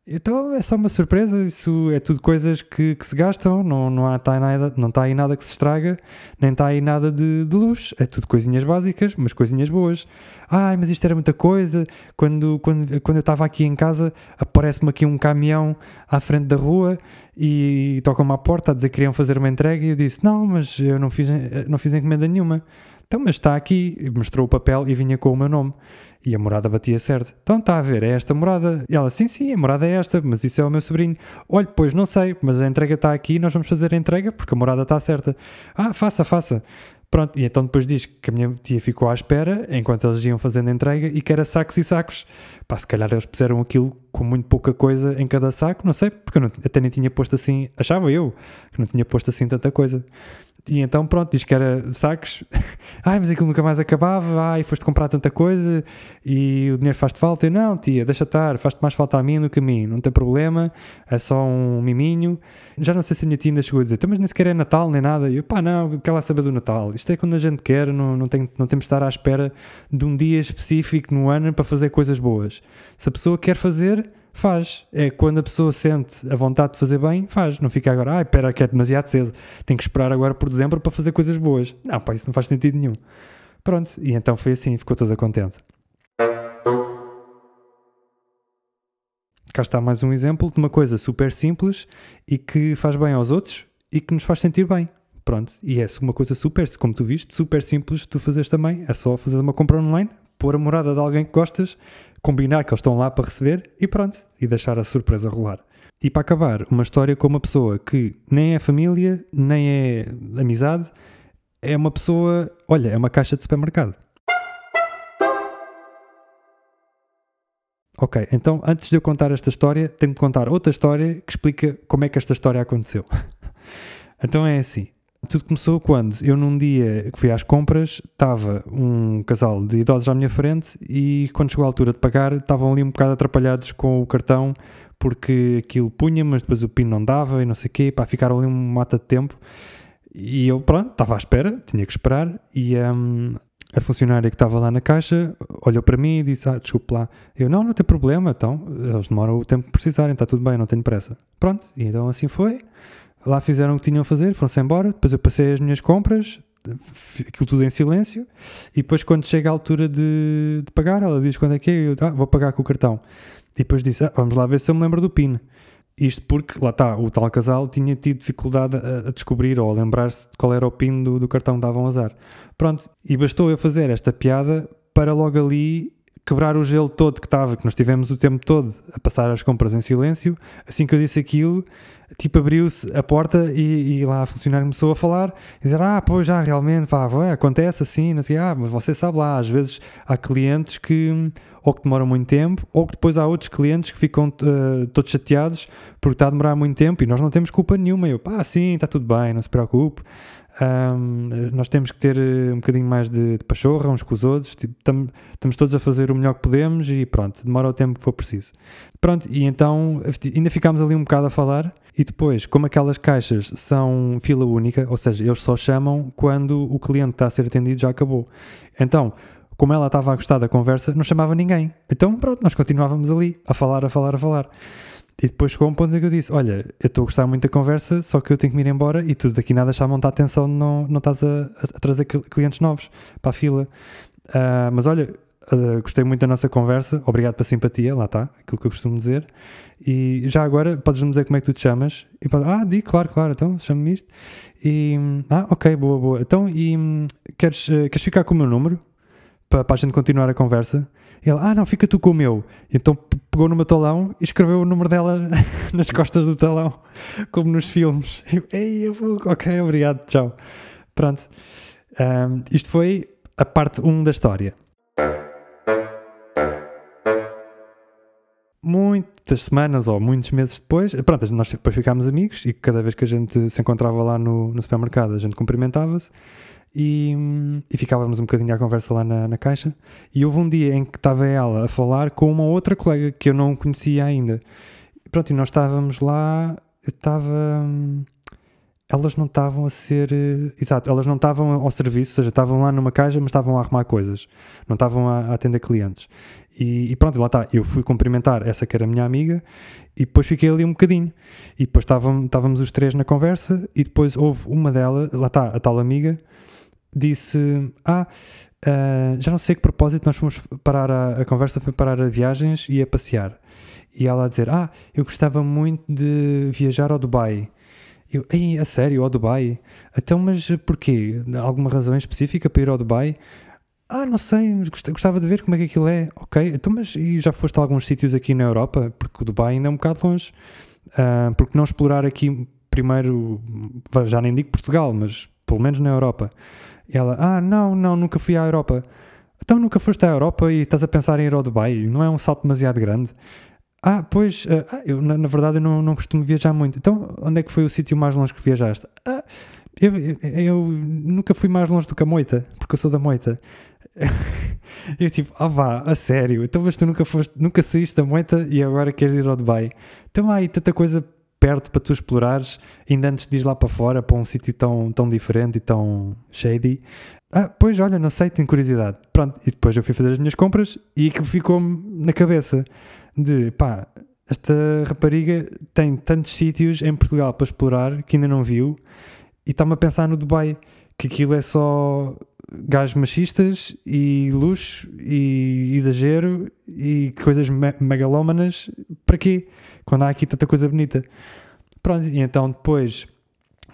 Então é só uma surpresa, isso é tudo coisas que, que se gastam, não, não, há, tá nada, não está aí nada que se estraga, nem está aí nada de, de, luz, é tudo coisinhas básicas, mas coisinhas boas. Ai, mas isto era muita coisa, quando, quando, quando eu estava aqui em casa aparece-me aqui um caminhão à frente da rua e tocam-me à porta a dizer que queriam fazer uma entrega e eu disse, não, mas eu não fiz, não fiz encomenda nenhuma. Então, mas está aqui, mostrou o papel e vinha com o meu nome. E a morada batia certo. Então está a ver, é esta morada. E ela, sim, sim, a morada é esta, mas isso é o meu sobrinho. Olha, pois não sei, mas a entrega está aqui, nós vamos fazer a entrega porque a morada está certa. Ah, faça, faça. Pronto, e então depois diz que a minha tia ficou à espera enquanto eles iam fazendo a entrega e que era sacos e sacos. Pá, se calhar eles puseram aquilo com muito pouca coisa em cada saco, não sei, porque eu não, até nem tinha posto assim, achava eu que não tinha posto assim tanta coisa. E então, pronto, diz que era sacos. ai, mas aquilo nunca mais acabava. Ai, foste comprar tanta coisa e o dinheiro faz-te falta. Eu, não, tia, deixa estar, faz-te mais falta a mim do que a mim. Não tem problema, é só um miminho. Já não sei se a minha tia ainda chegou a dizer, então, mas nem sequer é Natal nem nada. E eu, pá, não, quer lá saber do Natal. Isto é quando a gente quer, não, não, tem, não temos de estar à espera de um dia específico no ano para fazer coisas boas. Se a pessoa quer fazer, faz. É quando a pessoa sente a vontade de fazer bem, faz. Não fica agora, ah, espera que é demasiado cedo, tenho que esperar agora por dezembro para fazer coisas boas. Não, pá, isso não faz sentido nenhum. Pronto, e então foi assim, ficou toda contente. Cá está mais um exemplo de uma coisa super simples e que faz bem aos outros e que nos faz sentir bem. Pronto, e é uma coisa super, como tu viste, super simples de tu fazeres também. É só fazer uma compra online, pôr a morada de alguém que gostas combinar que eles estão lá para receber e pronto, e deixar a surpresa rolar. E para acabar, uma história com uma pessoa que nem é família, nem é amizade, é uma pessoa, olha, é uma caixa de supermercado. Ok, então antes de eu contar esta história, tenho de contar outra história que explica como é que esta história aconteceu. então é assim: tudo começou quando eu, num dia que fui às compras, estava um casal de idosos à minha frente e quando chegou a altura de pagar, estavam ali um bocado atrapalhados com o cartão porque aquilo punha, mas depois o pino não dava e não sei o quê, pá, ficaram ali um mata de tempo. E eu, pronto, estava à espera, tinha que esperar, e um, a funcionária que estava lá na caixa olhou para mim e disse: Ah, desculpe lá. Eu, não, não tem problema, então, eles demoram o tempo que precisarem, está tudo bem, não tenho pressa. Pronto, e então assim foi. Lá fizeram o que tinham a fazer, foram-se embora. Depois eu passei as minhas compras, aquilo tudo em silêncio. E depois, quando chega a altura de, de pagar, ela diz quando é que é, eu ah, vou pagar com o cartão. E depois disse: ah, Vamos lá ver se eu me lembro do PIN. Isto porque, lá está, o tal casal tinha tido dificuldade a, a descobrir ou a lembrar-se de qual era o PIN do, do cartão que davam azar. Pronto, e bastou eu fazer esta piada para logo ali quebrar o gelo todo que estava, que nós tivemos o tempo todo a passar as compras em silêncio. Assim que eu disse aquilo, tipo abriu-se a porta e, e, lá a funcionária começou a falar e dizer, ah, pois já realmente, pá, ué, acontece assim, não sei, ah, mas você sabe lá, às vezes há clientes que ou que demoram muito tempo, ou que depois há outros clientes que ficam uh, todos chateados porque está a demorar muito tempo e nós não temos culpa nenhuma. Eu, pá, sim, está tudo bem, não se preocupe. Um, nós temos que ter eh, um bocadinho mais de, de pachorra uns com os outros, tipo, estamos todos a fazer o melhor que podemos e pronto, demora o tempo que for preciso. Pronto, e então ainda ficámos ali um bocado a falar e depois, como aquelas caixas são fila única, ou seja, eles só chamam quando o cliente está a ser atendido já acabou. Então, como ela estava a gostar da conversa, não chamava ninguém. Então, pronto, nós continuávamos ali a falar, a falar, a falar. E depois chegou um ponto em que eu disse: Olha, eu estou a gostar muito da conversa, só que eu tenho que me ir embora e tu daqui nada chamam a atenção, não, não estás a, a, trazer clientes novos para a fila. Uh, mas olha, uh, gostei muito da nossa conversa, obrigado pela simpatia, lá está, aquilo que eu costumo dizer. E já agora, podes-me dizer como é que tu te chamas? E pode, ah, di, claro, claro, então chamo-me isto. E, ah, ok, boa, boa. Então, e queres, uh, queres ficar com o meu número? para, para a gente continuar a conversa. E ele, ah, não, fica tu com o meu. E então pegou no meu talão e escreveu o número dela nas costas do talão, como nos filmes. E Ei, eu vou, ok, obrigado, tchau. Pronto. Um, isto foi a parte 1 da história. Muitas semanas ou muitos meses depois, pronto, nós depois ficámos amigos e cada vez que a gente se encontrava lá no, no supermercado, a gente cumprimentava-se e, e, ficávamos um bocadinho à conversa lá na, na, caixa. E houve um dia em que estava ela a falar com uma outra colega que eu não conhecia ainda. Pronto, e nós estávamos lá, estava. Elas não estavam a ser. Exato, elas não estavam ao serviço, ou seja, estavam lá numa caixa, mas estavam a arrumar coisas, não estavam a, a atender clientes. E, e, pronto, lá está, eu fui cumprimentar essa que era a minha amiga e depois fiquei ali um bocadinho. E depois estávamos, estávamos os três na conversa e depois houve uma delas, lá está, a tal amiga, disse: Ah, uh, já não sei que propósito nós fomos parar a, a, conversa, foi parar a viagens e a passear. E ela a dizer: Ah, eu gostava muito de viajar ao Dubai. Eu, Ei, a sério, ao Dubai? Então, mas porquê? Alguma razão específica para ir ao Dubai? Ah, não sei, mas gostava de ver como é que aquilo é. Ok, então, mas e já foste a alguns sítios aqui na Europa? Porque o Dubai ainda é um bocado longe. Uh, porque não explorar aqui primeiro, já nem digo Portugal, mas pelo menos na Europa. E ela, ah, não, não, nunca fui à Europa. Então nunca foste à Europa e estás a pensar em ir ao Dubai? Não é um salto demasiado grande? Ah, pois, uh, eu, na, na, verdade eu não, não costumo viajar muito. Então onde é que foi o sítio mais longe que viajaste? Ah, eu, eu, eu, nunca fui mais longe do que a Moita, porque eu sou da Moita. eu tipo, ah vá, a sério, então mas tu nunca foste, nunca saíste da Moita e agora queres ir ao Dubai? Então há aí tanta coisa perto para tu explorares, ainda antes de ir lá para fora, para um sítio tão, tão diferente e tão shady. Ah, pois olha, não sei, tenho curiosidade. Pronto, e depois eu fui fazer as minhas compras e aquilo ficou-me na cabeça de pá, esta rapariga tem tantos sítios em Portugal para explorar que ainda não viu e está-me a pensar no Dubai, que aquilo é só gajos machistas e luxo e exagero e coisas megalómanas. Para quê? quando há aqui tanta coisa bonita. Pronto, e então depois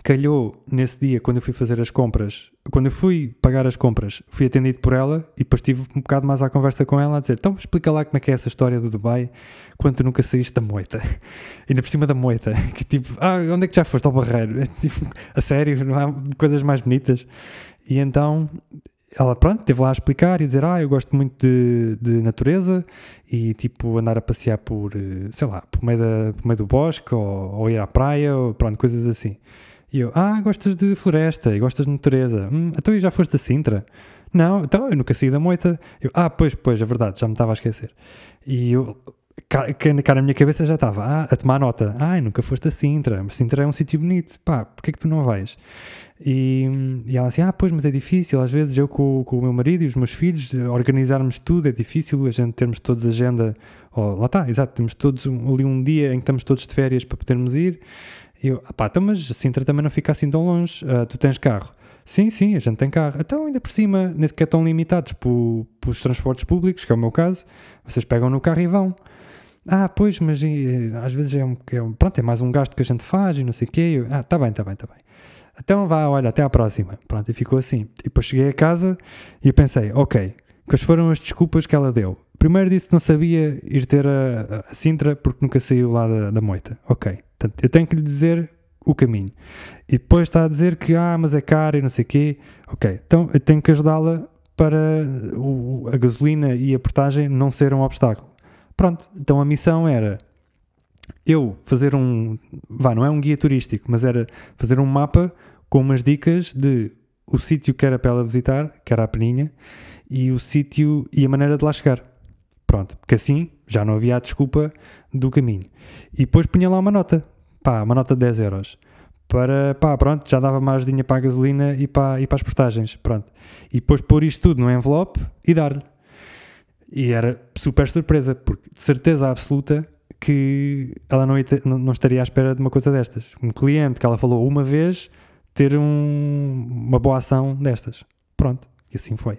calhou nesse dia, quando eu fui fazer as compras, quando eu fui pagar as compras, fui atendido por ela e depois tive um bocado mais à conversa com ela a dizer: então explica lá como é que é essa história do Dubai quando tu nunca saíste da moita. Ainda por cima da moita, que tipo, ah, onde é que já foste ao barreiro? Tipo, a sério, não há coisas mais bonitas. E então ela, pronto, teve lá a explicar e dizer: Ah, eu gosto muito de, de natureza e tipo andar a passear por, eh, sei lá, por meio, da, por meio do bosque ou, ou, ir à praia, ou pronto, coisas assim. E eu: Ah, gostas de floresta e gostas de natureza? Hum, então já foste a Sintra? Não, então eu nunca saí da moita. Eu, ah, pois, pois, é verdade, já me estava a esquecer. E eu, cá na minha cabeça já estava ah, a tomar nota. Ai, nunca foste a Sintra, mas Sintra é um sítio bonito. Pá, porquê é que tu não vais? E, e ela assim, ah, pois, mas é difícil. Às vezes eu com, com o meu marido e os meus filhos organizarmos tudo é difícil. A gente termos todos agenda. Oh, lá está, exato, temos todos um, ali um dia em que estamos todos de férias para podermos ir. E eu, pá, então, mas Sintra também não fica assim tão longe. Uh, tu tens carro. Sim, sim, a gente tem carro. Então, ainda por cima, nem sequer estão limitados pelos transportes públicos, que é o meu caso. Vocês pegam no carro e vão. Ah, pois, mas e, às vezes é um, é um, Pronto, é mais um gasto que a gente faz e não sei o quê. Eu, ah, tá bem, tá bem, tá bem. Então vá, olha, até à próxima. Pronto, e ficou assim. E depois cheguei a casa e eu pensei, ok, quais foram as desculpas que ela deu? Primeiro disse que não sabia ir ter a, a Sintra porque nunca saiu lá da, da moita. Ok, portanto, eu tenho que lhe dizer o caminho. E depois está a dizer que, ah, mas é caro e não sei o quê. Ok, então eu tenho que ajudá-la para o, a gasolina e a portagem não ser um obstáculo. Pronto, então a missão era eu fazer um, vá, não é um guia turístico, mas era fazer um mapa com umas dicas de o sítio que era para ela visitar, que era a Peninha, e o sítio e a maneira de lá chegar. Pronto, porque assim já não havia a desculpa do caminho. E depois punha lá uma nota, pá, uma nota de 10 euros. Para, pá, pronto, já dava mais dinheiro para a gasolina e para, e para as portagens, pronto. E depois pôr isto tudo no envelope e dar-lhe. E era super surpresa, porque de certeza absoluta que ela não, não estaria à espera de uma coisa destas. Um cliente que ela falou uma vez ter um, uma boa ação destas. Pronto, e assim foi.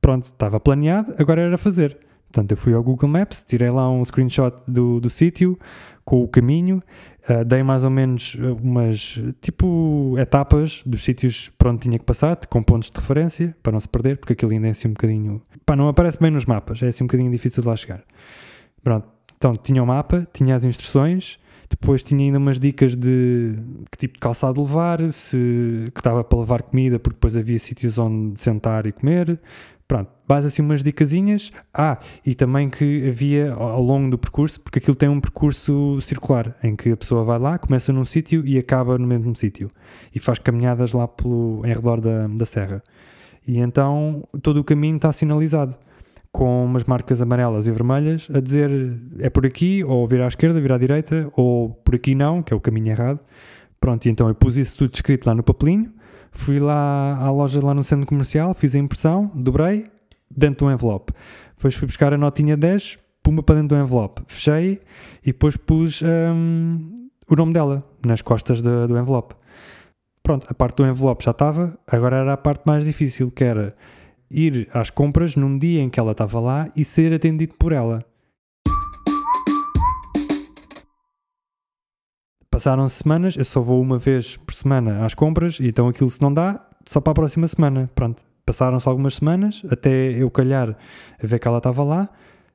Pronto, estava planeado, agora era fazer. Portanto, eu fui ao Google Maps, tirei lá um screenshot do, do sítio com o caminho, uh, dei mais ou menos eh, umas tipo etapas dos sítios para onde tinha que passar, com pontos de referência, para não se perder, porque aquilo ainda é assim um bocadinho. Pá, não aparece bem nos mapas, é assim um bocadinho difícil de lá chegar. Pronto, então tinha o mapa, tinha as instruções, depois tinha ainda umas dicas de que tipo de calçado levar, se que estava para levar comida, porque depois havia sítios onde sentar e comer. Pronto, base assim umas dicasinhas. Ah, e também que havia ao longo do percurso, porque aquilo tem um percurso circular, em que a pessoa vai lá, começa num sítio e acaba no mesmo sítio. E faz caminhadas lá pelo, em redor da, da serra. E então todo o caminho está sinalizado com umas marcas amarelas e vermelhas a dizer é por aqui, ou virar à esquerda, virar à direita, ou por aqui não, que é o caminho errado. Pronto, e então eu pus isso tudo escrito lá no papelinho Fui lá à loja lá no centro comercial, fiz a impressão, dobrei, dentro do envelope. Depois fui buscar a notinha 10, puma para dentro do envelope. Fechei e depois pus um, o nome dela nas costas do, do envelope. Pronto, a parte do envelope já estava, agora era a parte mais difícil, que era ir às compras num dia em que ela estava lá e ser atendido por ela. Passaram semanas, eu só vou uma vez por semana às compras, então aquilo se não dá, só para a próxima semana. Pronto, passaram-se algumas semanas, até eu calhar a ver que ela estava lá.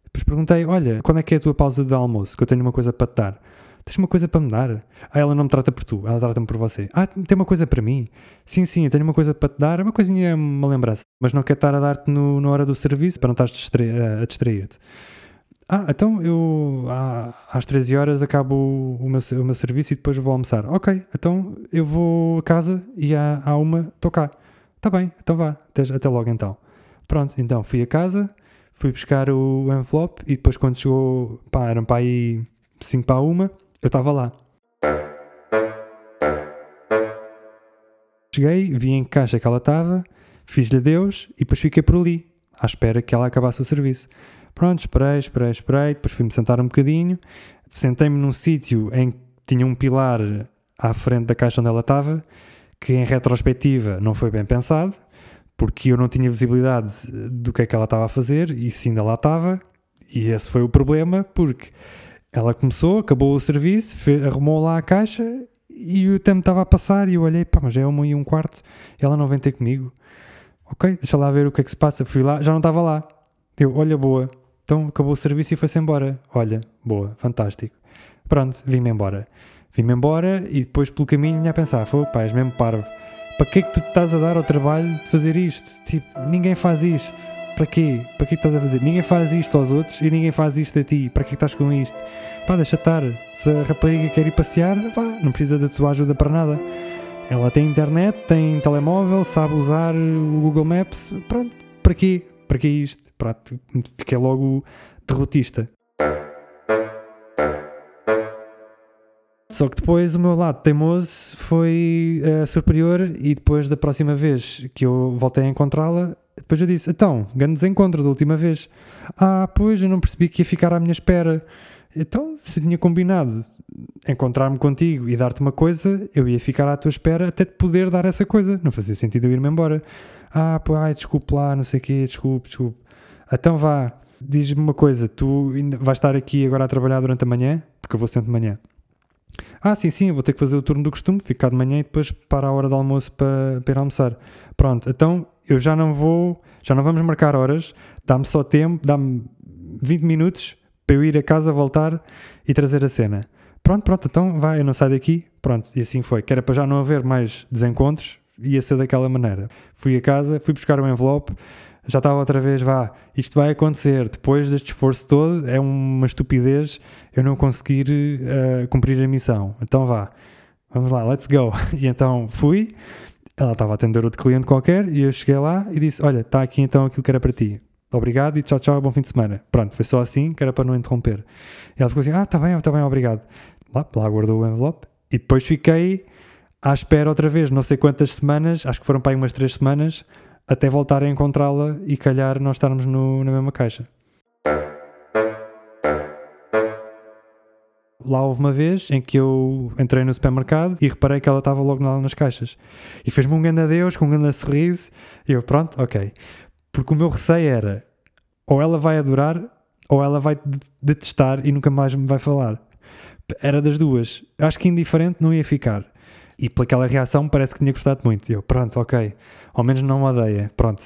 Depois perguntei: Olha, quando é que é a tua pausa de almoço? Que eu tenho uma coisa para te dar. Tens uma coisa para me dar? Ah, ela não me trata por tu, ela trata-me por você. Ah, tem uma coisa para mim? Sim, sim, eu tenho uma coisa para te dar, uma coisinha, uma lembrança. Mas não quer estar a dar-te na hora do serviço para não estás a distrair-te. Ah, então eu às 13 horas acabo o meu, o meu serviço e depois vou almoçar. Ok, então eu vou a casa e há, há uma, estou cá. Está bem, então vá, até, até logo então. Pronto, então fui a casa, fui buscar o envelope e depois quando chegou, pá, eram para aí 5 para uma, eu estava lá. Cheguei, vi em que caixa que ela estava, fiz-lhe adeus e depois fiquei por ali, à espera que ela acabasse o serviço. Pronto, esperei, esperei, esperei. Depois fui-me sentar um bocadinho. Sentei-me num sítio em que tinha um pilar à frente da caixa onde ela estava, que em retrospectiva não foi bem pensado, porque eu não tinha visibilidade do que é que ela estava a fazer e se ainda lá estava. E esse foi o problema, porque ela começou, acabou o serviço, fez, arrumou lá a caixa e o tempo estava a passar e eu olhei, pá, mas é uma e um quarto, ela não vem ter comigo. Ok, deixa lá ver o que é que se passa. Fui lá, já não estava lá. Eu, olha, boa. Então acabou o serviço e foi-se embora. Olha, boa, fantástico. Pronto, vim-me embora. Vim-me embora e depois pelo caminho ia pensar: foi, pá, és mesmo parvo. Para que é que tu estás a dar ao trabalho de fazer isto? Tipo, ninguém faz isto. Para quê? Para que estás a fazer? Ninguém faz isto aos outros e ninguém faz isto a ti. Para que estás com isto? Pá, deixa estar. Se a rapariga quer ir passear, vá, não precisa da tua ajuda para nada. Ela tem internet, tem telemóvel, sabe usar o Google Maps. Pronto, para quê? para que é isto? Pronto, fiquei logo derrotista. Só que depois o meu lado teimoso foi uh, superior e depois da próxima vez que eu voltei a encontrá-la, depois eu disse, então, grande desencontro da última vez. Ah, pois, eu não percebi que ia ficar à minha espera. Então, se tinha combinado encontrar-me contigo e dar-te uma coisa, eu ia ficar à tua espera até te poder dar essa coisa. Não fazia sentido eu ir-me embora. Ah, pô, ai, desculpe lá, não sei o quê, desculpe, desculpe. Então vá, diz-me uma coisa, tu vais estar aqui agora a trabalhar durante a manhã? Porque eu vou sempre de manhã. Ah, sim, sim, vou ter que fazer o turno do costume, ficar de manhã e depois para a hora do almoço para, para ir almoçar. Pronto, então eu já não vou, já não vamos marcar horas, dá-me só tempo, dá-me 20 minutos para eu ir a casa, voltar e trazer a cena. Pronto, pronto, então vai, eu não saio daqui. Pronto, e assim foi. Que era para já não haver mais desencontros, ia ser daquela maneira. Fui a casa, fui buscar o envelope, já estava outra vez, vá, isto vai acontecer. Depois deste esforço todo, é uma estupidez eu não conseguir uh, cumprir a missão. Então vá, vamos lá, let's go. E então fui, ela estava a atender outro cliente qualquer e eu cheguei lá e disse: Olha, está aqui então aquilo que era para ti. Obrigado e tchau, tchau, bom fim de semana. Pronto, foi só assim, que era para não interromper. E ela ficou assim: Ah, está bem, está bem, obrigado. Lá, lá guardou o envelope e depois fiquei à espera outra vez, não sei quantas semanas, acho que foram para aí umas três semanas, até voltar a encontrá-la e calhar nós estarmos no, na mesma caixa. Lá houve uma vez em que eu entrei no supermercado e reparei que ela estava logo lá nas caixas. E fez-me um grande adeus, com um grande sorriso. E eu, pronto, ok. Porque o meu receio era ou ela vai adorar ou ela vai detestar e nunca mais me vai falar. Era das duas. Acho que indiferente não ia ficar. E pelaquela reação parece que tinha gostado muito. E eu, pronto, ok. Ao menos não odeia. Pronto,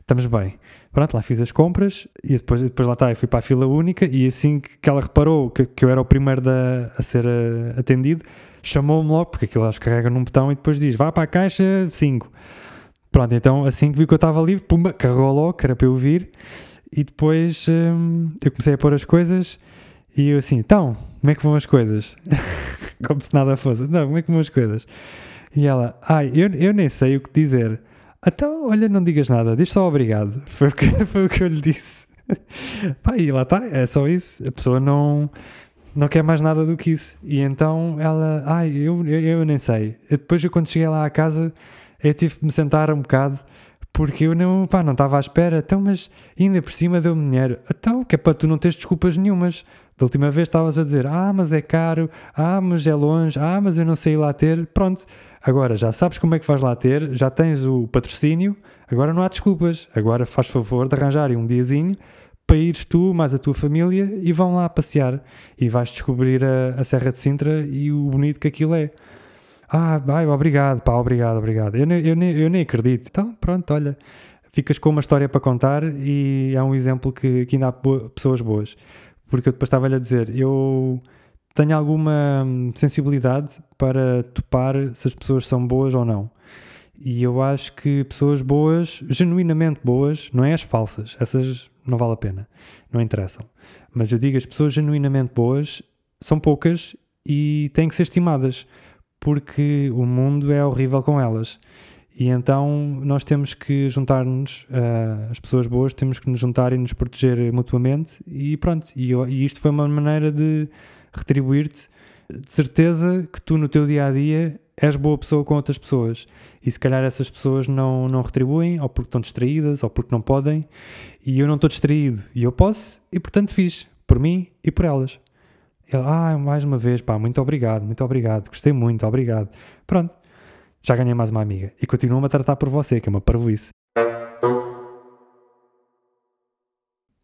estamos bem. Pronto, lá fiz as compras e depois, depois lá está, eu fui para a fila única e assim que ela reparou que, que eu era o primeiro da, a ser uh, atendido, chamou-me logo, porque aquilo que carrega num botão e depois diz, vá para a caixa 5. Pronto, então assim que vi que eu estava livre, pumba, carregou logo, que era para eu vir e depois hum, eu comecei a pôr as coisas e eu assim, então, como é que vão as coisas? como se nada fosse, não, como é que vão as coisas? E ela, ai, eu, eu nem sei o que dizer. Então, olha, não digas nada, diz só obrigado. Foi o que, foi o que eu lhe disse. Pá, e lá está, é só isso. A pessoa não, não quer mais nada do que isso. E então ela, ai, eu, eu, eu nem sei. depois, eu, quando cheguei lá à casa, eu tive de me sentar um bocado porque eu não, pá, não estava à espera. Então, mas ainda por cima deu-me dinheiro. Então, que é para tu não teres desculpas nenhumas. Da última vez estavas a dizer, ah, mas é caro, ah, mas é longe, ah, mas eu não sei lá ter. Pronto, agora já sabes como é que vais lá ter, já tens o patrocínio, agora não há desculpas. Agora faz favor de arranjar um diazinho para ires tu, mais a tua família, e vão lá passear. E vais descobrir a, a Serra de Sintra e o bonito que aquilo é. Ah, vai, obrigado, pá, obrigado, obrigado. Eu, eu, eu, eu nem acredito. Então, pronto, olha, ficas com uma história para contar e é um exemplo que, que ainda há pessoas boas porque eu depois estava-lhe a dizer, eu tenho alguma sensibilidade para topar se as pessoas são boas ou não. E eu acho que pessoas boas, genuinamente boas, não é as falsas, essas não vale a pena, não interessam. Mas eu digo, as pessoas genuinamente boas são poucas e têm que ser estimadas, porque o mundo é horrível com elas. E então nós temos que juntar-nos, uh, as pessoas boas, temos que nos juntar e nos proteger mutuamente. E pronto, e, eu, e isto foi uma maneira de retribuir-te. De certeza que tu no teu dia a dia és boa pessoa com outras pessoas. E se calhar essas pessoas não, não retribuem, ou porque estão distraídas, ou porque não podem. E eu não estou distraído, e eu posso, e portanto fiz, por mim e por elas. Ele, ah, mais uma vez, pá, muito obrigado, muito obrigado, gostei muito, obrigado. Pronto, já ganhei mais uma amiga. E continuam-me a tratar por você, que é uma parvoíce.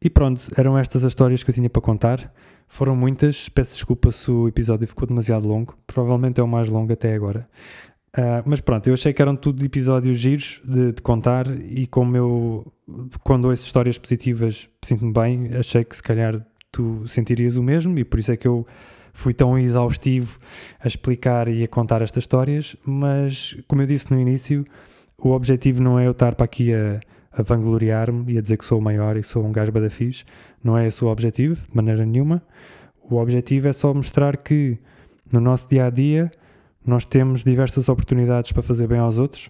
E pronto, eram estas as histórias que eu tinha para contar. Foram muitas, peço desculpa se o episódio ficou demasiado longo. Provavelmente é o mais longo até agora. Uh, mas pronto, eu achei que eram tudo episódios giros de, de, contar e como eu, quando ouço histórias positivas, sinto-me bem, achei que se calhar tu sentirias o mesmo e por isso é que eu fui tão exaustivo a explicar e a contar estas histórias, mas como eu disse no início, o objetivo não é eu estar para aqui a, a vangloriar-me e a dizer que sou o maior e que sou um gajo badafis, não é esse o objetivo, de maneira nenhuma. O objetivo é só mostrar que no nosso dia a dia nós temos diversas oportunidades para fazer bem aos outros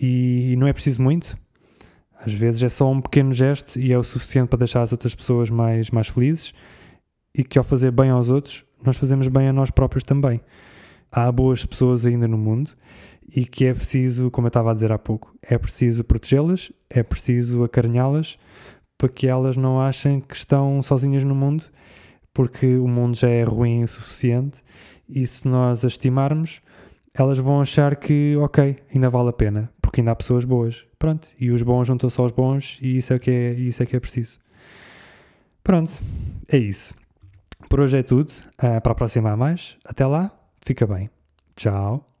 e não é preciso muito. Às vezes é só um pequeno gesto e é o suficiente para deixar as outras pessoas mais, mais felizes e que ao fazer bem aos outros, nós fazemos bem a nós próprios também. Há boas pessoas ainda no mundo e que é preciso, como eu estava a dizer há pouco, é preciso protegê-las, é preciso acarinhá-las para que elas não achem que estão sozinhas no mundo, porque o mundo já é ruim o suficiente e se nós as estimarmos, elas vão achar que, ok, ainda vale a pena, porque ainda há pessoas boas. Pronto, e os bons juntam-se aos bons e isso é que é, isso é, que é preciso. Pronto, é isso. Por hoje é tudo. Uh, para a próxima há mais. Até lá, fica bem. Tchau.